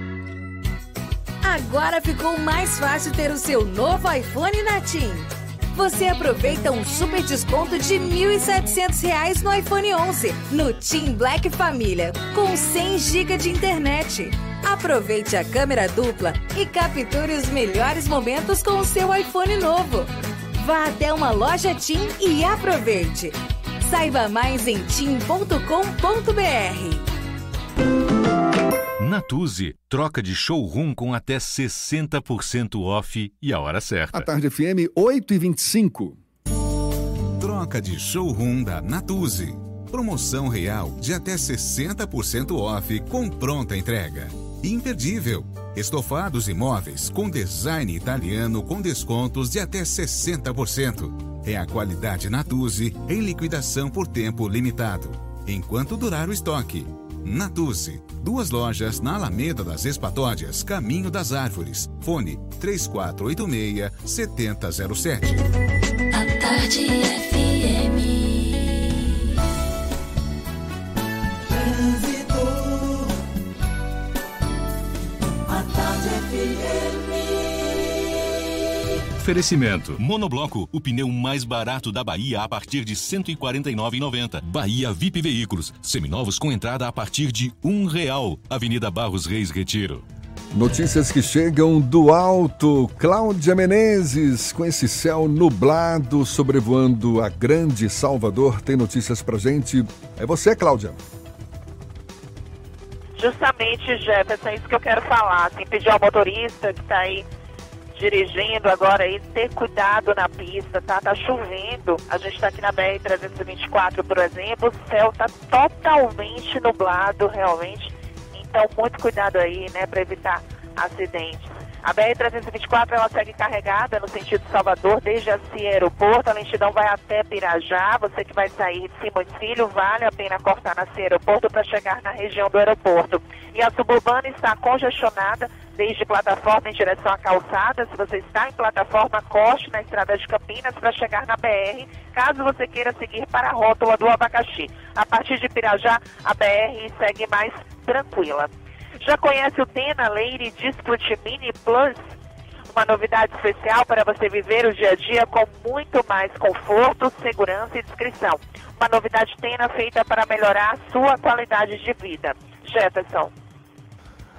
Speaker 21: Agora ficou mais fácil ter o seu novo iPhone na TIM você aproveita um super desconto de R$ 1.700 no iPhone 11 no Team Black Família com 100 GB de internet. Aproveite a câmera dupla e capture os melhores momentos com o seu iPhone novo. Vá até uma loja TIM e aproveite. Saiba mais em tim.com.br.
Speaker 1: Natuzzi, troca de showroom com até 60% off e a hora certa.
Speaker 2: A tarde FM 8 e 25.
Speaker 22: Troca de showroom da Natuzzi. Promoção real de até 60% off com pronta entrega. Imperdível. Estofados imóveis com design italiano com descontos de até 60%. É a qualidade Natuzzi em liquidação por tempo limitado, enquanto durar o estoque. Natuzzi, duas lojas na Alameda das Espatódias, Caminho das Árvores. Fone 3486 7007.
Speaker 23: A tarde FM.
Speaker 1: Oferecimento. Monobloco, o pneu mais barato da Bahia a partir de R$ 149,90. Bahia VIP Veículos, seminovos com entrada a partir de um real. Avenida Barros Reis Retiro.
Speaker 2: Notícias que chegam do alto. Cláudia Menezes, com esse céu nublado sobrevoando a grande Salvador, tem notícias pra gente. É você, Cláudia.
Speaker 6: Justamente, Jefferson, é isso que eu quero falar. Assim, pedir ao motorista que está aí dirigindo agora aí, ter cuidado na pista, tá? Tá chovendo. A gente está aqui na BR-324, por exemplo, o céu tá totalmente nublado, realmente. Então, muito cuidado aí, né, para evitar acidentes. A BR-324 ela segue carregada no sentido Salvador, desde a Cia Aeroporto. A lentidão vai até Pirajá. Você que vai sair de Simões Filho, vale a pena cortar na Cia Aeroporto para chegar na região do aeroporto. E a suburbana está congestionada desde plataforma em direção à calçada. Se você está em plataforma, corte na estrada de Campinas para chegar na BR, caso você queira seguir para a rótula do Abacaxi. A partir de Pirajá, a BR segue mais tranquila. Já conhece o Tena Lady Dispute Mini Plus? Uma novidade especial para você viver o dia a dia com muito mais conforto, segurança e discrição. Uma novidade Tena feita para melhorar a sua qualidade de vida. Jefferson.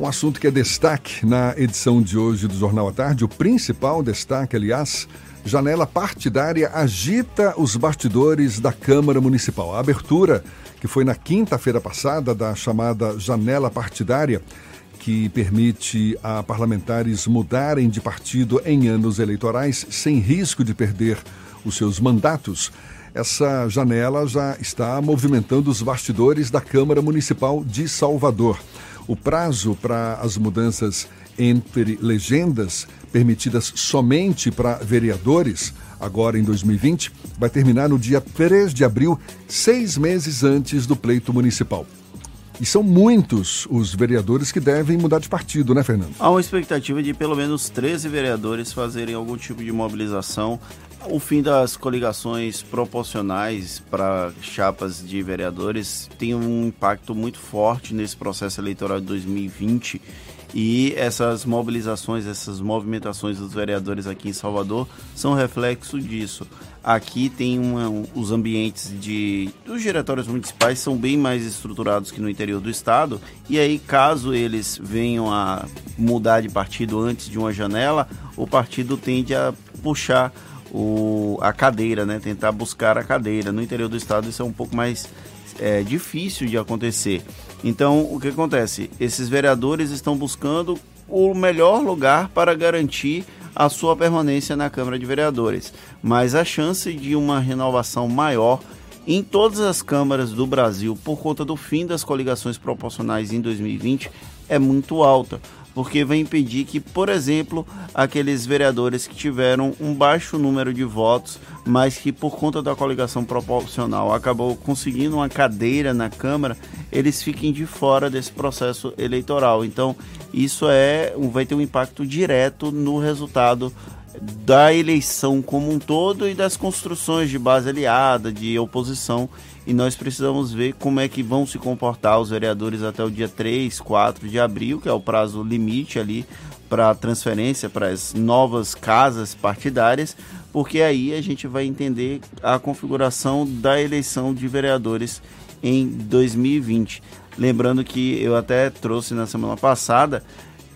Speaker 2: um assunto que é destaque na edição de hoje do Jornal à Tarde, o principal destaque, aliás, janela partidária agita os bastidores da Câmara Municipal. A abertura, que foi na quinta-feira passada, da chamada janela partidária, que permite a parlamentares mudarem de partido em anos eleitorais sem risco de perder os seus mandatos. Essa janela já está movimentando os bastidores da Câmara Municipal de Salvador. O prazo para as mudanças entre legendas, permitidas somente para vereadores, agora em 2020, vai terminar no dia 3 de abril, seis meses antes do pleito municipal. E são muitos os vereadores que devem mudar de partido, né, Fernando?
Speaker 3: Há uma expectativa de pelo menos 13 vereadores fazerem algum tipo de mobilização. O fim das coligações proporcionais para chapas de vereadores tem um impacto muito forte nesse processo eleitoral de 2020 e essas mobilizações, essas movimentações dos vereadores aqui em Salvador são reflexo disso. Aqui tem uma, os ambientes de os diretórios municipais são bem mais estruturados que no interior do estado e aí caso eles venham a mudar de partido antes de uma janela, o partido tende a puxar o, a cadeira, né? Tentar buscar a cadeira. No interior do estado isso é um pouco mais é, difícil de acontecer. Então, o que acontece? Esses vereadores estão buscando o melhor lugar para garantir a sua permanência na Câmara de Vereadores. Mas a chance de uma renovação maior em todas as câmaras do Brasil por conta do fim das coligações proporcionais em 2020 é muito alta porque vai impedir que, por exemplo, aqueles vereadores que tiveram um baixo número de votos, mas que por conta da coligação proporcional acabou conseguindo uma cadeira na Câmara, eles fiquem de fora desse processo eleitoral. Então, isso é vai ter um impacto direto no resultado da eleição como um todo e das construções de base aliada, de oposição e nós precisamos ver como é que vão se comportar os vereadores até o dia 3, 4 de abril, que é o prazo limite ali para transferência para as novas casas partidárias, porque aí a gente vai entender a configuração da eleição de vereadores em 2020. Lembrando que eu até trouxe na semana passada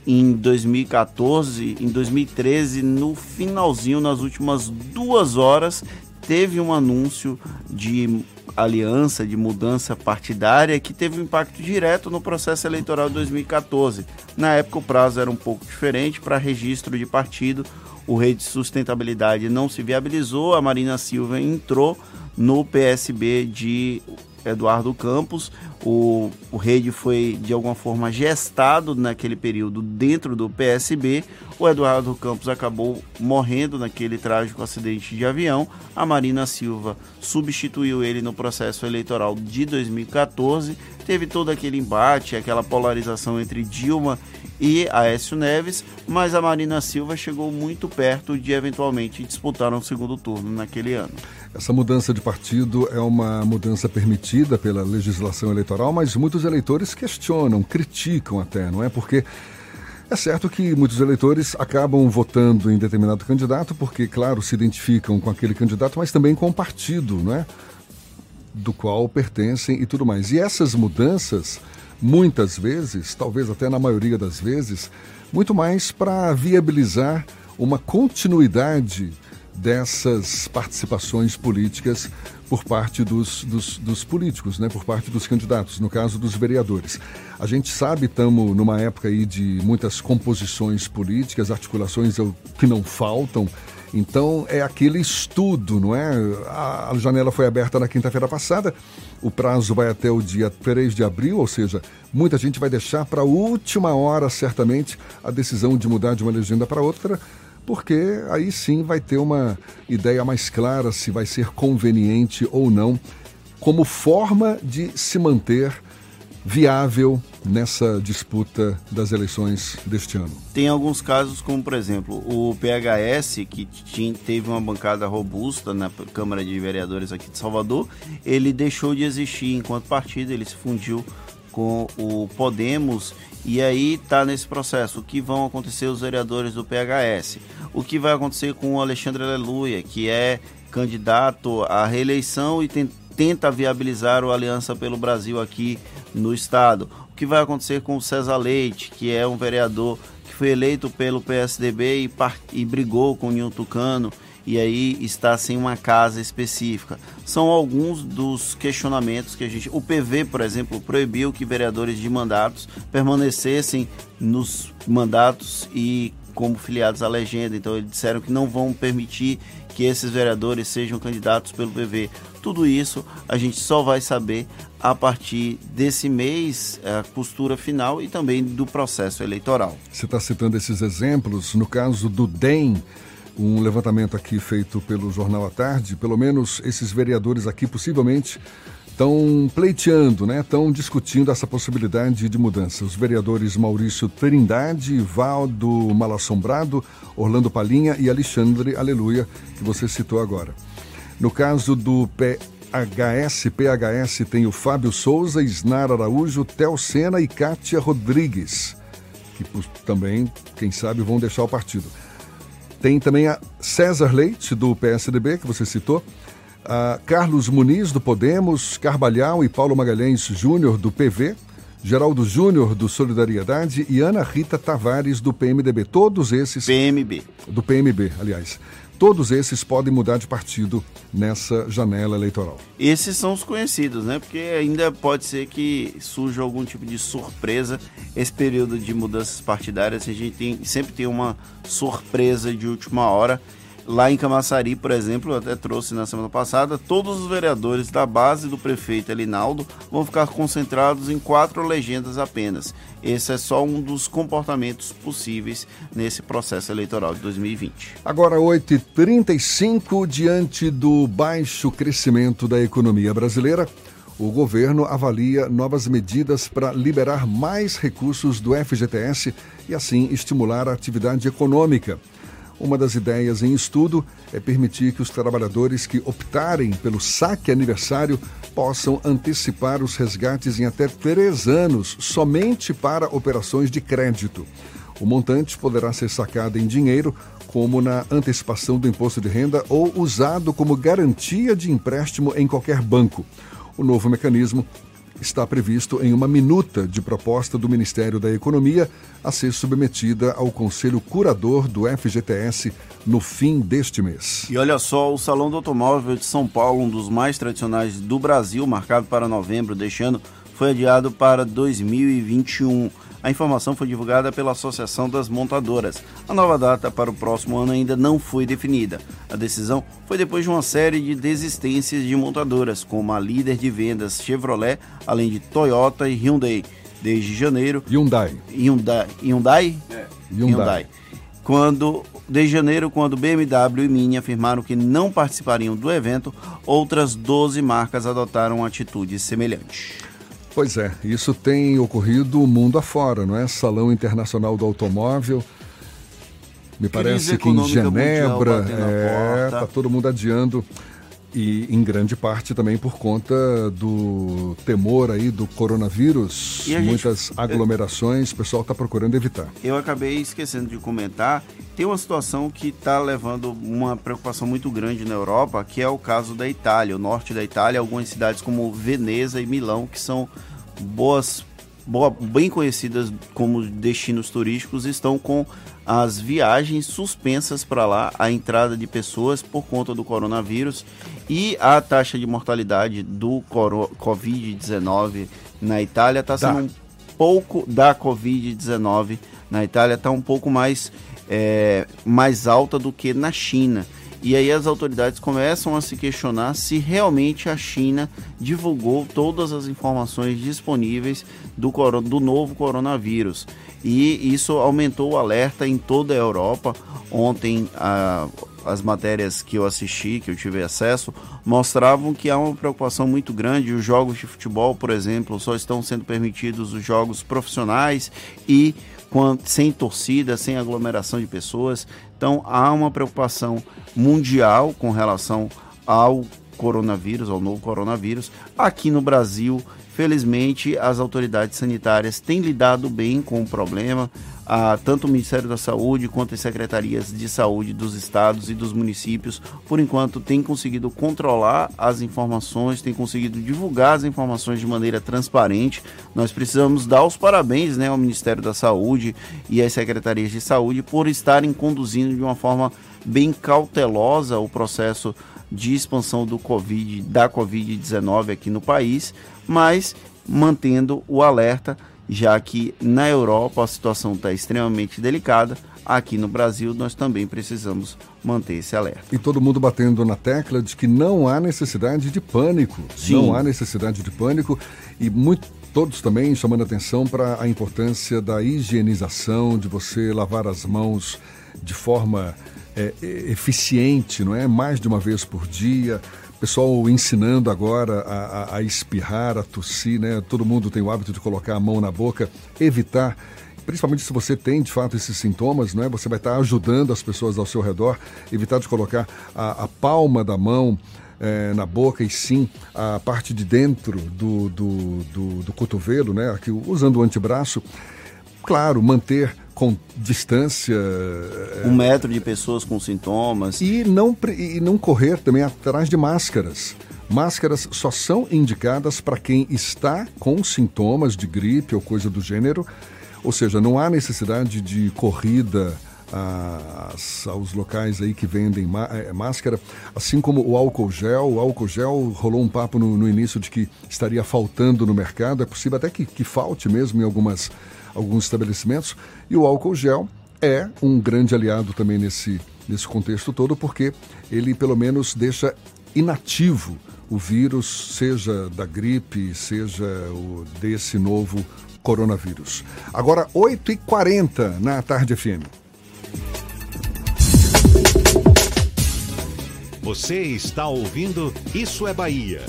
Speaker 3: em 2014, em 2013, no finalzinho, nas últimas duas horas, teve um anúncio de aliança, de mudança partidária que teve um impacto direto no processo eleitoral de 2014. Na época o prazo era um pouco diferente para registro de partido, o rei de sustentabilidade não se viabilizou, a Marina Silva entrou no PSB de Eduardo Campos. O, o Rede foi, de alguma forma, gestado naquele período dentro do PSB. O Eduardo Campos acabou morrendo naquele trágico acidente de avião. A Marina Silva substituiu ele no processo eleitoral de 2014. Teve todo aquele embate, aquela polarização entre Dilma e Aécio Neves, mas a Marina Silva chegou muito perto de eventualmente disputar um segundo turno naquele ano.
Speaker 2: Essa mudança de partido é uma mudança permitida pela legislação eleitoral, mas muitos eleitores questionam, criticam até, não é? Porque é certo que muitos eleitores acabam votando em determinado candidato porque, claro, se identificam com aquele candidato, mas também com o partido, não é? Do qual pertencem e tudo mais. E essas mudanças, muitas vezes, talvez até na maioria das vezes, muito mais para viabilizar uma continuidade dessas participações políticas por parte dos, dos, dos, políticos, né, por parte dos candidatos, no caso dos vereadores. A gente sabe, estamos numa época aí de muitas composições políticas, articulações que não faltam, então é aquele estudo, não é? A, a janela foi aberta na quinta-feira passada, o prazo vai até o dia 3 de abril, ou seja, muita gente vai deixar para a última hora, certamente, a decisão de mudar de uma legenda para outra porque aí sim vai ter uma ideia mais clara se vai ser conveniente ou não, como forma de se manter viável nessa disputa das eleições deste ano?
Speaker 3: Tem alguns casos, como por exemplo o PHS, que tinha, teve uma bancada robusta na Câmara de Vereadores aqui de Salvador, ele deixou de existir enquanto partido, ele se fundiu com o Podemos e aí está nesse processo o que vão acontecer os vereadores do PHS, o que vai acontecer com o Alexandre Aleluia, que é candidato à reeleição e tem, tenta viabilizar o Aliança pelo Brasil aqui no estado. O que vai acontecer com o César Leite, que é um vereador que foi eleito pelo PSDB e, e brigou com o Nilton Tucano e aí está sem uma casa específica. São alguns dos questionamentos que a gente. O PV, por exemplo, proibiu que vereadores de mandatos permanecessem nos mandatos e como filiados à legenda. Então eles disseram que não vão permitir que esses vereadores sejam candidatos pelo PV. Tudo isso a gente só vai saber a partir desse mês, a costura final e também do processo eleitoral.
Speaker 2: Você está citando esses exemplos. No caso do DEM, um levantamento aqui feito pelo Jornal à Tarde, pelo menos esses vereadores aqui possivelmente estão pleiteando, né? Estão discutindo essa possibilidade de mudança. Os vereadores Maurício Trindade, Valdo Malassombrado, Orlando Palinha e Alexandre Aleluia, que você citou agora. No caso do PHS, PHS tem o Fábio Souza, Isnar Araújo, Tel Sena e Kátia Rodrigues, que também, quem sabe, vão deixar o partido. Tem também a César Leite, do PSDB, que você citou, a Carlos Muniz, do Podemos, Carvalhal e Paulo Magalhães Júnior, do PV, Geraldo Júnior, do Solidariedade, e Ana Rita Tavares, do PMDB. Todos esses.
Speaker 3: PMB.
Speaker 2: Do PMB, aliás. Todos esses podem mudar de partido nessa janela eleitoral.
Speaker 3: Esses são os conhecidos, né? Porque ainda pode ser que surja algum tipo de surpresa. Esse período de mudanças partidárias, a gente tem, sempre tem uma surpresa de última hora. Lá em Camaçari, por exemplo, eu até trouxe na semana passada, todos os vereadores da base do prefeito Elinaldo vão ficar concentrados em quatro legendas apenas. Esse é só um dos comportamentos possíveis nesse processo eleitoral de 2020.
Speaker 2: Agora, 8h35, diante do baixo crescimento da economia brasileira, o governo avalia novas medidas para liberar mais recursos do FGTS e assim estimular a atividade econômica. Uma das ideias em estudo é permitir que os trabalhadores que optarem pelo saque aniversário possam antecipar os resgates em até três anos, somente para operações de crédito. O montante poderá ser sacado em dinheiro, como na antecipação do imposto de renda, ou usado como garantia de empréstimo em qualquer banco. O novo mecanismo está previsto em uma minuta de proposta do Ministério da Economia a ser submetida ao Conselho Curador do FGTS no fim deste mês.
Speaker 3: E olha só, o Salão do Automóvel de São Paulo, um dos mais tradicionais do Brasil, marcado para novembro deste ano, foi adiado para 2021. A informação foi divulgada pela Associação das Montadoras. A nova data para o próximo ano ainda não foi definida. A decisão foi depois de uma série de desistências de montadoras, como a líder de vendas Chevrolet, além de Toyota e Hyundai. Desde janeiro.
Speaker 2: Hyundai.
Speaker 3: Hyundai. Hyundai?
Speaker 2: É. Hyundai.
Speaker 3: Quando, desde janeiro, quando BMW e Mini afirmaram que não participariam do evento, outras 12 marcas adotaram atitude semelhante.
Speaker 2: Pois é, isso tem ocorrido mundo afora, não é? Salão Internacional do Automóvel. Me parece que em Genebra, é, tá todo mundo adiando e em grande parte também por conta do temor aí do coronavírus,
Speaker 3: a gente-
Speaker 2: muitas aglomerações, o pessoal está procurando evitar.
Speaker 3: Eu acabei esquecendo de comentar, tem uma situação que está levando uma preocupação muito grande na Europa, que é o caso da Itália, o norte da Itália, algumas cidades como Veneza e Milão, que são boas, boa- bem conhecidas como destinos turísticos, estão com as viagens suspensas para lá, a entrada de pessoas por conta do coronavírus e a taxa de mortalidade do coro- Covid-19 na Itália está
Speaker 2: Tá.
Speaker 3: sendo um pouco da Covid-19 na Itália está um pouco mais, é, mais alta do que na China. E aí as autoridades começam a se questionar se realmente a China divulgou todas as informações disponíveis do, coro- do novo coronavírus. E isso aumentou o alerta em toda a Europa. Ontem, a- as matérias que eu assisti, que eu tive acesso, mostravam que há uma preocupação muito grande. Os jogos de futebol, por exemplo, só estão sendo permitidos os jogos profissionais e sem torcida, sem aglomeração de pessoas. Então há uma preocupação mundial com relação ao coronavírus, ao novo coronavírus. Aqui no Brasil, felizmente, as autoridades sanitárias têm lidado bem com o problema. Ah, tanto o Ministério da Saúde quanto as secretarias de saúde dos estados e dos municípios, por enquanto, têm conseguido controlar as informações, têm conseguido divulgar as informações de maneira transparente. Nós precisamos dar os parabéns né, ao Ministério da Saúde e às secretarias de saúde por estarem conduzindo de uma forma bem cautelosa o processo de expansão do COVID, da Covid-19 aqui no país, mas mantendo o alerta, já que na Europa a situação está extremamente delicada, aqui no Brasil nós também precisamos manter esse alerta.
Speaker 2: E todo mundo batendo na tecla de que não há necessidade de pânico.
Speaker 3: Sim.
Speaker 2: Não há necessidade de pânico. E muito, todos também chamando atenção para a importância da higienização, de você lavar as mãos de forma é, é, eficiente, não é? Mais de uma vez por dia. Pessoal ensinando agora a, a- a espirrar, a tossir, né? Todo mundo tem o hábito de colocar a mão na boca, evitar principalmente se você tem de fato esses sintomas, não é? Você vai estar ajudando as pessoas ao seu redor, evitar de colocar a, a palma da mão eh, na boca e sim a parte de dentro do, do, do, do cotovelo, né? Aqui, usando o antebraço. Claro, manter com distância. eh,
Speaker 3: Um metro de pessoas com sintomas.
Speaker 2: E não, e não correr também atrás de máscaras. Máscaras só são indicadas para quem está com sintomas de gripe ou coisa do gênero. Ou seja, não há necessidade de corrida às- aos locais aí que vendem eh, máscara, assim como o álcool gel. O álcool gel rolou um papo no, no início de que estaria faltando no mercado. É possível até que, que falte mesmo em algumas, alguns estabelecimentos. E o álcool gel é um grande aliado também nesse, nesse contexto todo, porque ele pelo menos deixa inativo o vírus, seja da gripe, seja o desse novo coronavírus. Agora, 8h40 na Tarde FM.
Speaker 4: Você está ouvindo Isso é Bahia.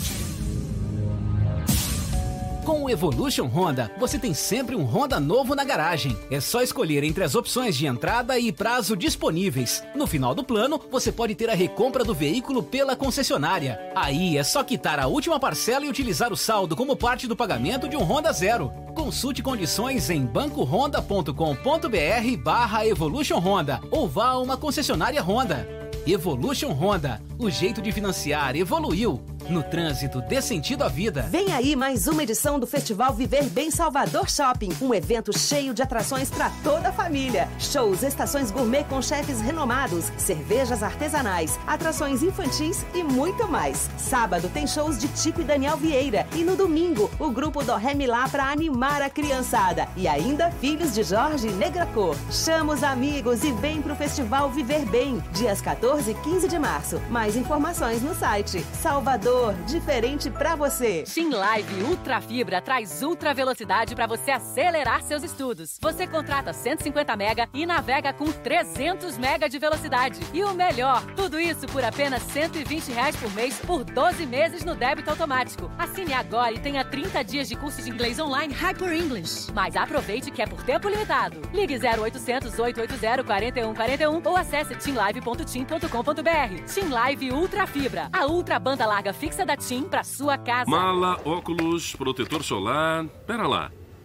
Speaker 8: Com o Evolution Honda, você tem sempre um Honda novo na garagem. É só escolher entre as opções de entrada e prazo disponíveis. No final do plano, você pode ter a recompra do veículo pela concessionária. Aí é só quitar a última parcela e utilizar o saldo como parte do pagamento de um Honda Zero. Consulte condições em bancohonda.com.br barra Evolution Honda ou vá a uma concessionária Honda. Evolution Honda, o jeito de financiar evoluiu. No trânsito, dê sentido à vida.
Speaker 24: Vem aí mais uma edição do Festival Viver Bem Salvador Shopping. Um evento cheio de atrações para toda a família. Shows, estações gourmet com chefes renomados, cervejas artesanais, atrações infantis e muito mais. Sábado tem shows de Tico e Daniel Vieira. E no domingo, o grupo do Ré Milá para animar a criançada. E ainda Filhos de Jorge Negra Cor. Chama os amigos e vem pro Festival Viver Bem. Dias 14 e 15 de março. Mais informações no site. Salvador, diferente para você.
Speaker 25: Team Live Ultra Fibra traz ultra velocidade para você acelerar seus estudos. Você contrata 150 mega e navega com 300 mega de velocidade. E o melhor, tudo isso por apenas 120 reais por mês por 12 meses no débito automático. Assine agora e tenha 30 dias de curso de inglês online Hyper English. Mas aproveite que é por tempo limitado. Ligue 0800 880 4141 ou acesse teamlive.team.com.br. Team Live Ultra Fibra, a ultra banda larga fixa da TIM para sua casa.
Speaker 17: Mala, óculos, protetor solar. Pera lá.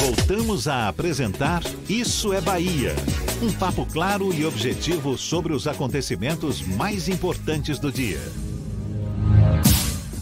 Speaker 4: Voltamos a apresentar Isso é Bahia. Um papo claro e objetivo sobre os acontecimentos mais importantes do dia.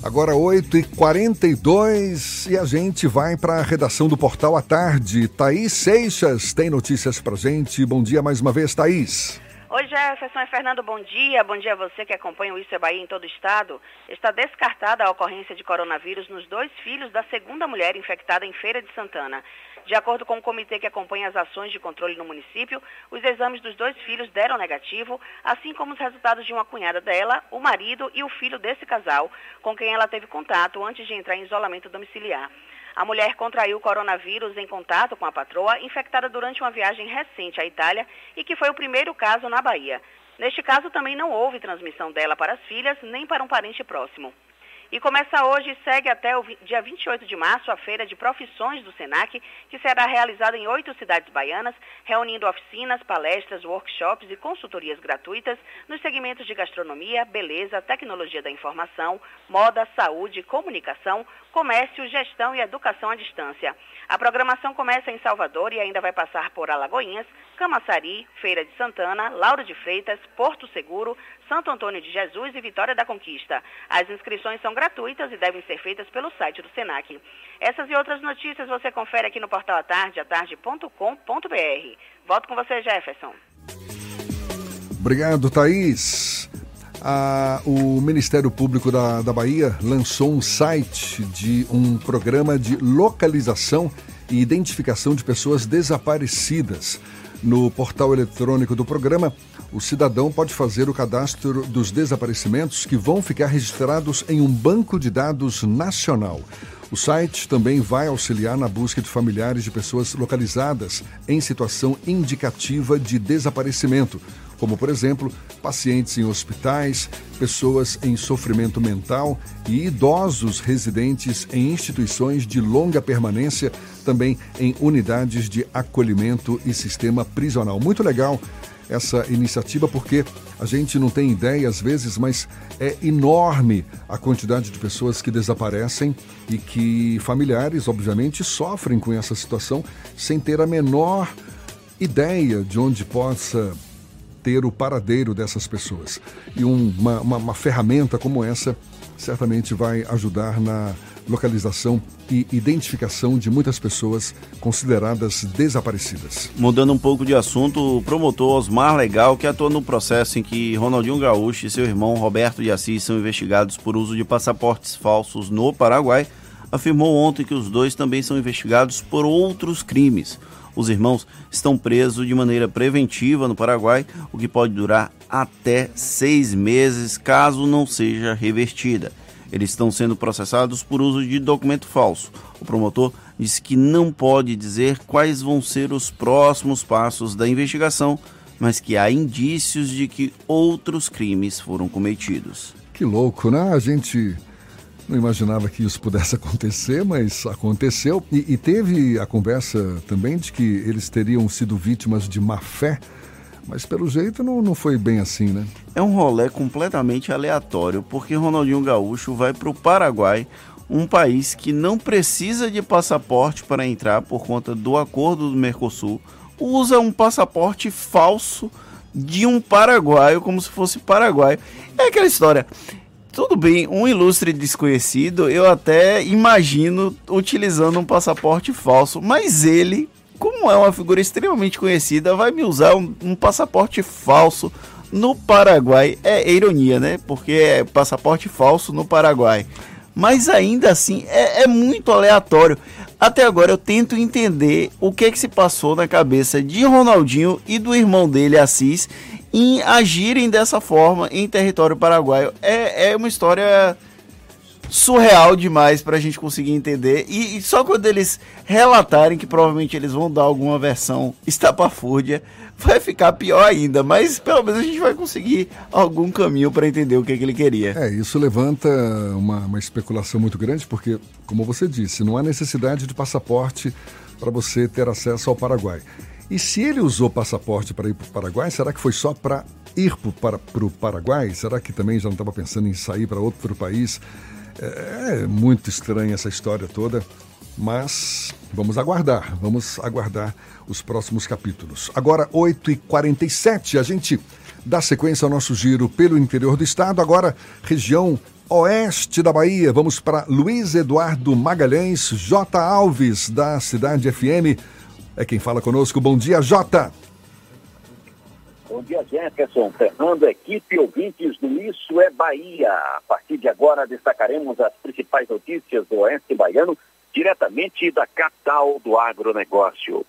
Speaker 2: Agora 8h42 e a gente vai para a redação do Portal à Tarde. Thaís Seixas tem notícias pra gente. Bom dia mais uma vez, Thaís.
Speaker 26: Oi, Jefferson e Fernando, bom dia. Bom dia a você que acompanha o Isso é Bahia em todo o estado. Está descartada a ocorrência de coronavírus nos dois filhos da segunda mulher infectada em Feira de Santana. De acordo com o comitê que acompanha as ações de controle no município, os exames dos dois filhos deram negativo, assim como os resultados de uma cunhada dela, o marido e o filho desse casal, com quem ela teve contato antes de entrar em isolamento domiciliar. A mulher contraiu coronavírus em contato com a patroa, infectada durante uma viagem recente à Itália e que foi o primeiro caso na Bahia. Neste caso, também não houve transmissão dela para as filhas nem para um parente próximo. E começa hoje e segue até o dia 28 de março a Feira de Profissões do SENAC, que será realizada em oito cidades baianas, reunindo oficinas, palestras, workshops e consultorias gratuitas nos segmentos de gastronomia, beleza, tecnologia da informação, moda, saúde, comunicação, comércio, gestão e educação à distância. A programação começa em Salvador e ainda vai passar por Alagoinhas, Camaçari, Feira de Santana, Lauro de Freitas, Porto Seguro, Santo Antônio de Jesus e Vitória da Conquista. As inscrições são gratuitas e devem ser feitas pelo site do SENAC. Essas e outras notícias você confere aqui no portal atarde, atarde.com.br. Volto com você, Jefferson.
Speaker 2: Obrigado, Thaís. Ah, o Ministério Público da, da Bahia lançou um site de um programa de localização e identificação de pessoas desaparecidas. No portal eletrônico do programa, o cidadão pode fazer o cadastro dos desaparecimentos que vão ficar registrados em um banco de dados nacional. O site também vai auxiliar na busca de familiares de pessoas localizadas em situação indicativa de desaparecimento, como, por exemplo, pacientes em hospitais, pessoas em sofrimento mental e idosos residentes em instituições de longa permanência, também em unidades de acolhimento e sistema prisional. Muito legal essa iniciativa porque a gente não tem ideia às vezes, mas é enorme a quantidade de pessoas que desaparecem e que familiares, obviamente, sofrem com essa situação sem ter a menor ideia de onde possa ter o paradeiro dessas pessoas. E um, uma, uma, uma ferramenta como essa certamente vai ajudar na localização e identificação de muitas pessoas consideradas desaparecidas.
Speaker 3: Mudando um pouco de assunto, o promotor Osmar Legal, que atua no processo em que Ronaldinho Gaúcho e seu irmão Roberto de Assis são investigados por uso de passaportes falsos no Paraguai, afirmou ontem que os dois também são investigados por outros crimes. Os irmãos estão presos de maneira preventiva no Paraguai, o que pode durar até seis meses caso não seja revertida. Eles estão sendo processados por uso de documento falso. O promotor disse que não pode dizer quais vão ser os próximos passos da investigação, mas que há indícios de que outros crimes foram cometidos.
Speaker 2: Que louco, né? A gente Não imaginava que isso pudesse acontecer, mas aconteceu. E, e teve a conversa também de que eles teriam sido vítimas de má fé, mas pelo jeito não, não foi bem assim, né?
Speaker 3: É um rolê completamente aleatório, porque Ronaldinho Gaúcho vai para o Paraguai, um país que não precisa de passaporte para entrar por conta do acordo do Mercosul, usa um passaporte falso de um paraguaio, como se fosse paraguaio. É aquela história. Tudo bem, um ilustre desconhecido, eu até imagino utilizando um passaporte falso, mas ele, como é uma figura extremamente conhecida, vai me usar um, um passaporte falso no Paraguai. É, ironia, né? Porque é passaporte falso no Paraguai. Mas ainda assim é, é muito aleatório. Até agora eu tento entender o que é que se passou na cabeça de Ronaldinho e do irmão dele, Assis, em agirem dessa forma em território paraguaio. É, é uma história surreal demais para a gente conseguir entender. E, e, só quando eles relatarem que provavelmente eles vão dar alguma versão estapafúrdia, vai ficar pior ainda. Mas pelo menos a gente vai conseguir algum caminho para entender o que, que, ele queria.
Speaker 2: É, isso levanta uma, uma especulação muito grande, porque, como você disse, não há necessidade de passaporte para você ter acesso ao Paraguai. E se ele usou passaporte para ir para o Paraguai, será que foi só para ir para, para o Paraguai? Será que também já não estava pensando em sair para outro país? É, é muito estranha essa história toda, mas vamos aguardar, vamos aguardar os próximos capítulos. Agora, 8h47, a gente dá sequência ao nosso giro pelo interior do estado, agora região oeste da Bahia. Vamos para Luiz Eduardo Magalhães, J. Alves, da Cidade FM é quem fala conosco. Bom dia, Jota.
Speaker 27: Bom dia, Jefferson, Fernando, equipe ouvintes do Isso é Bahia. A partir de agora destacaremos as principais notícias do Oeste Baiano, diretamente da capital do agronegócio.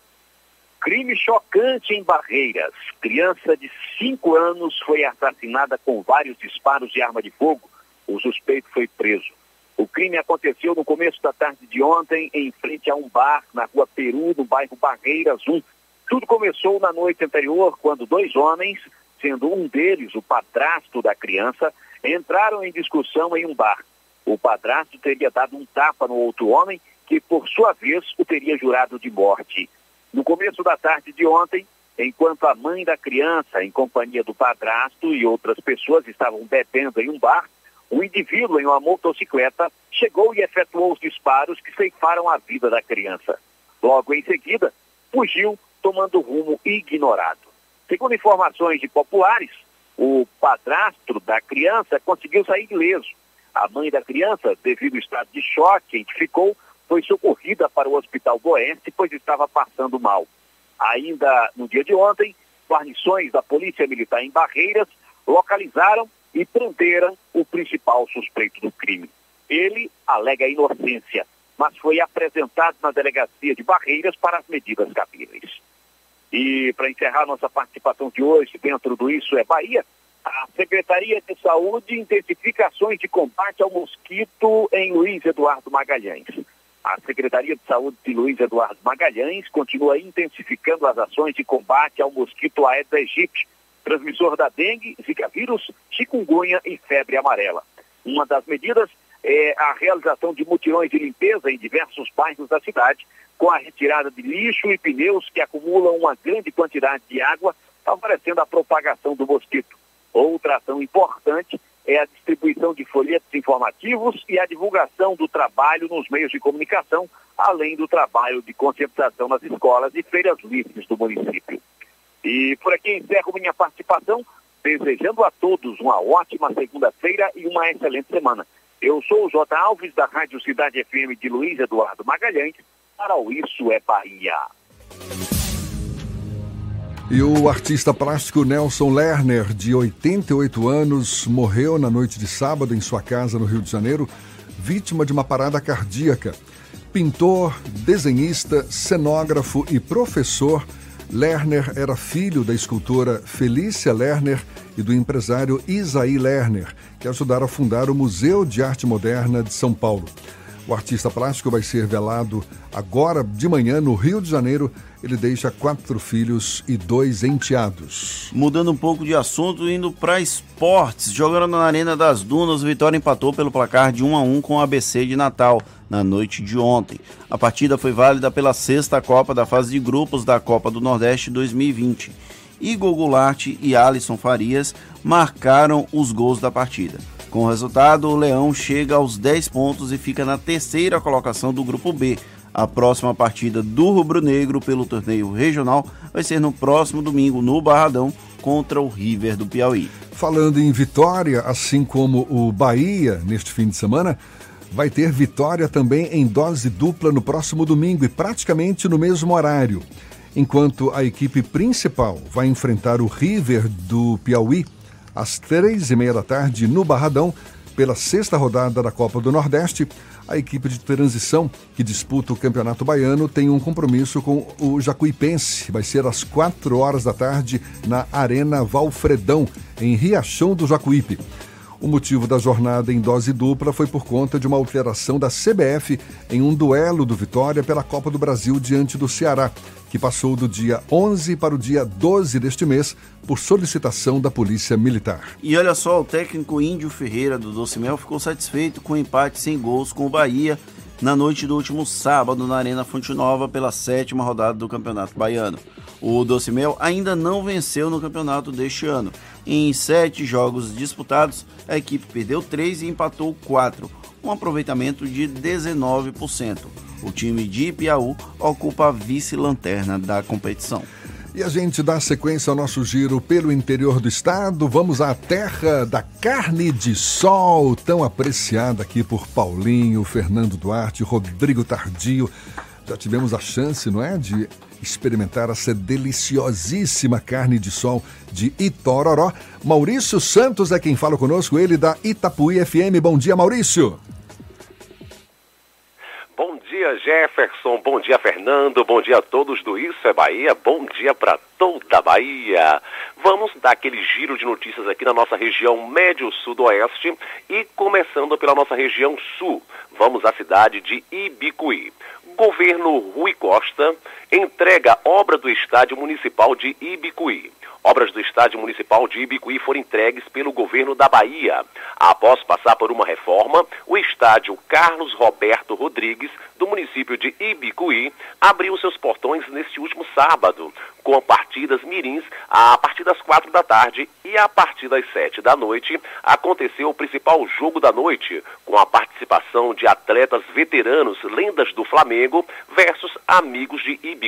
Speaker 27: Crime chocante em Barreiras. Criança de 5 anos foi assassinada com vários disparos de arma de fogo. O suspeito foi preso. O crime aconteceu no começo da tarde de ontem, em frente a um bar na rua Peru, no bairro Barreiras 1. Tudo começou na noite anterior, quando dois homens, sendo um deles o padrasto da criança, entraram em discussão em um bar. O padrasto teria dado um tapa no outro homem, que por sua vez o teria jurado de morte. No começo da tarde de ontem, enquanto a mãe da criança, em companhia do padrasto e outras pessoas, estavam bebendo em um bar, um indivíduo em uma motocicleta chegou e efetuou os disparos que ceifaram a vida da criança. Logo em seguida, fugiu tomando rumo ignorado. Segundo informações de populares, o padrasto da criança conseguiu sair ileso. A mãe da criança, devido ao estado de choque em que ficou, foi socorrida para o Hospital Oeste, pois estava passando mal. Ainda no dia de ontem, guarnições da Polícia Militar em Barreiras localizaram e prenderam o principal suspeito do crime. Ele alega inocência, mas foi apresentado na delegacia de Barreiras para as medidas cabíveis. E para encerrar nossa participação de hoje dentro do Isso é Bahia, a Secretaria de Saúde intensifica ações de combate ao mosquito em Luiz Eduardo Magalhães. A Secretaria de Saúde de Luiz Eduardo Magalhães continua intensificando as ações de combate ao mosquito Aedes aegypti, transmissor da dengue, zika vírus, chikungunya e febre amarela. Uma das medidas é a realização de mutirões de limpeza em diversos bairros da cidade, com a retirada de lixo e pneus que acumulam uma grande quantidade de água, favorecendo a propagação do mosquito. Outra ação importante é a distribuição de folhetos informativos e a divulgação do trabalho nos meios de comunicação, além do trabalho de conscientização nas escolas e feiras livres do município. E por aqui encerro minha participação, desejando a todos uma ótima segunda-feira e uma excelente semana. Eu sou o J. Alves, da Rádio Cidade FM de Luiz Eduardo Magalhães, para o Isso é Bahia.
Speaker 2: E o artista plástico Nelson Lerner, de 88 anos, morreu na noite de sábado em sua casa no Rio de Janeiro, vítima de uma parada cardíaca. Pintor, desenhista, cenógrafo e professor, Lerner era filho da escultora Felícia Lerner e do empresário Isaí Lerner, que ajudaram a fundar o Museu de Arte Moderna de São Paulo. O artista plástico vai ser velado agora de manhã no Rio de Janeiro. Ele deixa quatro filhos e dois enteados.
Speaker 3: Mudando um pouco de assunto, indo para esportes. Jogando na Arena das Dunas, o Vitória empatou pelo placar de 1 a 1 com o ABC de Natal na noite de ontem. A partida foi válida pela sexta Copa da fase de grupos da Copa do Nordeste 2020. Igor Goulart e Alisson Farias marcaram os gols da partida. Com o resultado, o Leão chega aos 10 pontos e fica na terceira colocação do grupo B. A próxima partida do Rubro Negro pelo torneio regional vai ser no próximo domingo no Barradão contra o River do Piauí.
Speaker 2: Falando em vitória, assim como o Bahia neste fim de semana, vai ter vitória também em dose dupla no próximo domingo e praticamente no mesmo horário. Enquanto a equipe principal vai enfrentar o River do Piauí às três e meia da tarde no Barradão, pela sexta rodada da Copa do Nordeste, a equipe de transição que disputa o Campeonato Baiano tem um compromisso com o Jacuipense. Vai ser às quatro horas da tarde na Arena Valfredão, em Riachão do Jacuípe. O motivo da jornada em dose dupla foi por conta de uma alteração da CBF em um duelo do Vitória pela Copa do Brasil diante do Ceará, que passou do dia 11 para o dia 12 deste mês por solicitação da Polícia Militar.
Speaker 3: E olha só, o técnico Índio Ferreira do Doce Mel ficou satisfeito com o empate sem gols com o Bahia na noite do último sábado na Arena Fonte Nova pela sétima rodada do Campeonato Baiano. O Doce Mel ainda não venceu no campeonato deste ano. Em sete jogos disputados, a equipe perdeu três e empatou quatro, um aproveitamento de 19%. O time de Piauí ocupa a vice-lanterna da competição.
Speaker 2: E a gente dá sequência ao nosso giro pelo interior do estado. Vamos à terra da carne de sol, tão apreciada aqui por Paulinho, Fernando Duarte, Rodrigo Tardio. Já tivemos a chance, não é, de experimentar essa deliciosíssima carne de sol de Itororó. Maurício Santos é quem fala conosco, ele da Itapuí FM. Bom dia, Maurício.
Speaker 28: Dia, Jefferson. Bom dia, Fernando. Bom dia a todos do Isso é Bahia. Bom dia para toda a Bahia. Vamos dar aquele giro de notícias aqui na nossa região médio-sudoeste e começando pela nossa região sul. Vamos à cidade de Ibicuí. Governo Rui Costa entrega obra do estádio municipal de Ibicuí. Obras do estádio municipal de Ibicuí foram entregues pelo governo da Bahia. Após passar por uma reforma, o estádio Carlos Roberto Rodrigues, do município de Ibicuí, abriu seus portões neste último sábado, com partidas mirins a partir das quatro da tarde e a partir das sete da noite aconteceu o principal jogo da noite, com a participação de atletas veteranos, lendas do Flamengo, versus amigos de Ibicuí,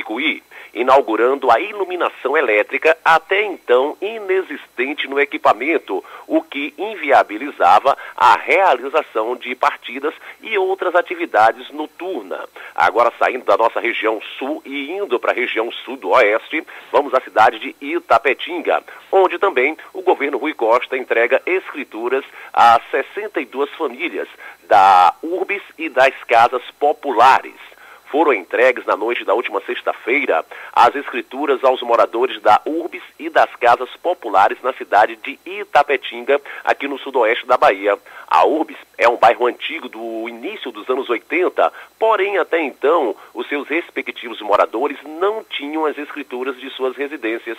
Speaker 28: inaugurando a iluminação elétrica até então inexistente no equipamento, o que inviabilizava a realização de partidas e outras atividades noturnas. Agora saindo da nossa região sul e indo para a região sudoeste, vamos à cidade de Itapetinga, onde também o governo Rui Costa entrega escrituras a 62 famílias da Urbis e das casas populares foram entregues na noite da última sexta-feira as escrituras aos moradores da Urbis e das casas populares na cidade de Itapetinga, aqui no sudoeste da Bahia. A Urbis é um bairro antigo do início dos anos 80, porém até então os seus respectivos moradores não tinham as escrituras de suas residências.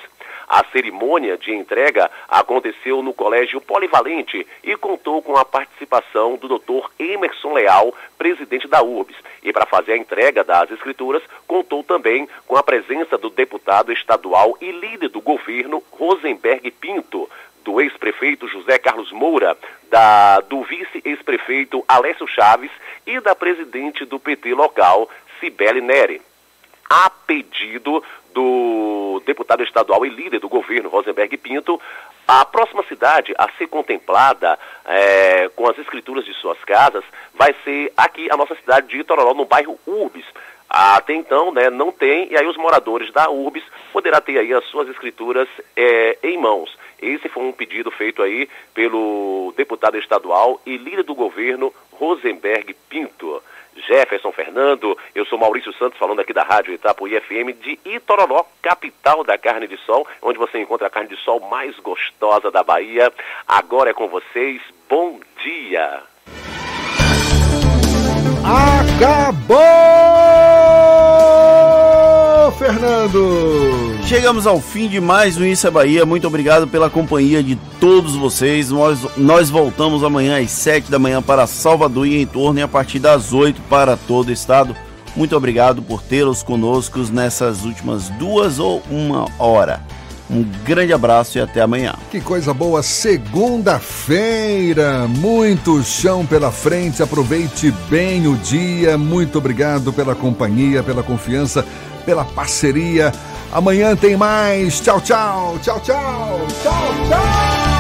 Speaker 28: A cerimônia de entrega aconteceu no Colégio Polivalente e contou com a participação do Dr. Emerson Leal, presidente da Urbis. E para fazer a entrega das escrituras, contou também com a presença do deputado estadual e líder do governo, Rosenberg Pinto, do ex-prefeito José Carlos Moura, da, do vice-ex-prefeito Alessio Chaves e da presidente do PT local, Cibele Neri. A pedido do deputado estadual e líder do governo, Rosenberg Pinto, a próxima cidade a ser contemplada é, com as escrituras de suas casas vai ser aqui a nossa cidade de Itororó, no bairro Urbis. Até então, né, não tem, e aí os moradores da Urbis poderá ter aí as suas escrituras é, em mãos. Esse foi um pedido feito aí pelo deputado estadual e líder do governo, Rosenberg Pinto. Jefferson Fernando, eu sou Maurício Santos, falando aqui da Rádio Itapuí FM de Itororó, capital da carne de sol, onde você encontra a carne de sol mais gostosa da Bahia. Agora é com vocês, bom dia!
Speaker 2: Acabou, Fernando!
Speaker 3: Chegamos ao fim de mais um Isso é Bahia. Muito obrigado pela companhia de todos vocês. Nós, nós voltamos amanhã às 7 da manhã para Salvador e em torno e a partir das 8 para todo o estado. Muito obrigado por tê-los conosco nessas últimas duas ou uma hora. Um grande abraço e até amanhã.
Speaker 2: Que coisa boa, segunda-feira, muito chão pela frente, aproveite bem o dia. Muito obrigado pela companhia, pela confiança, pela parceria. Amanhã tem mais. Tchau, tchau, tchau, tchau, tchau, tchau.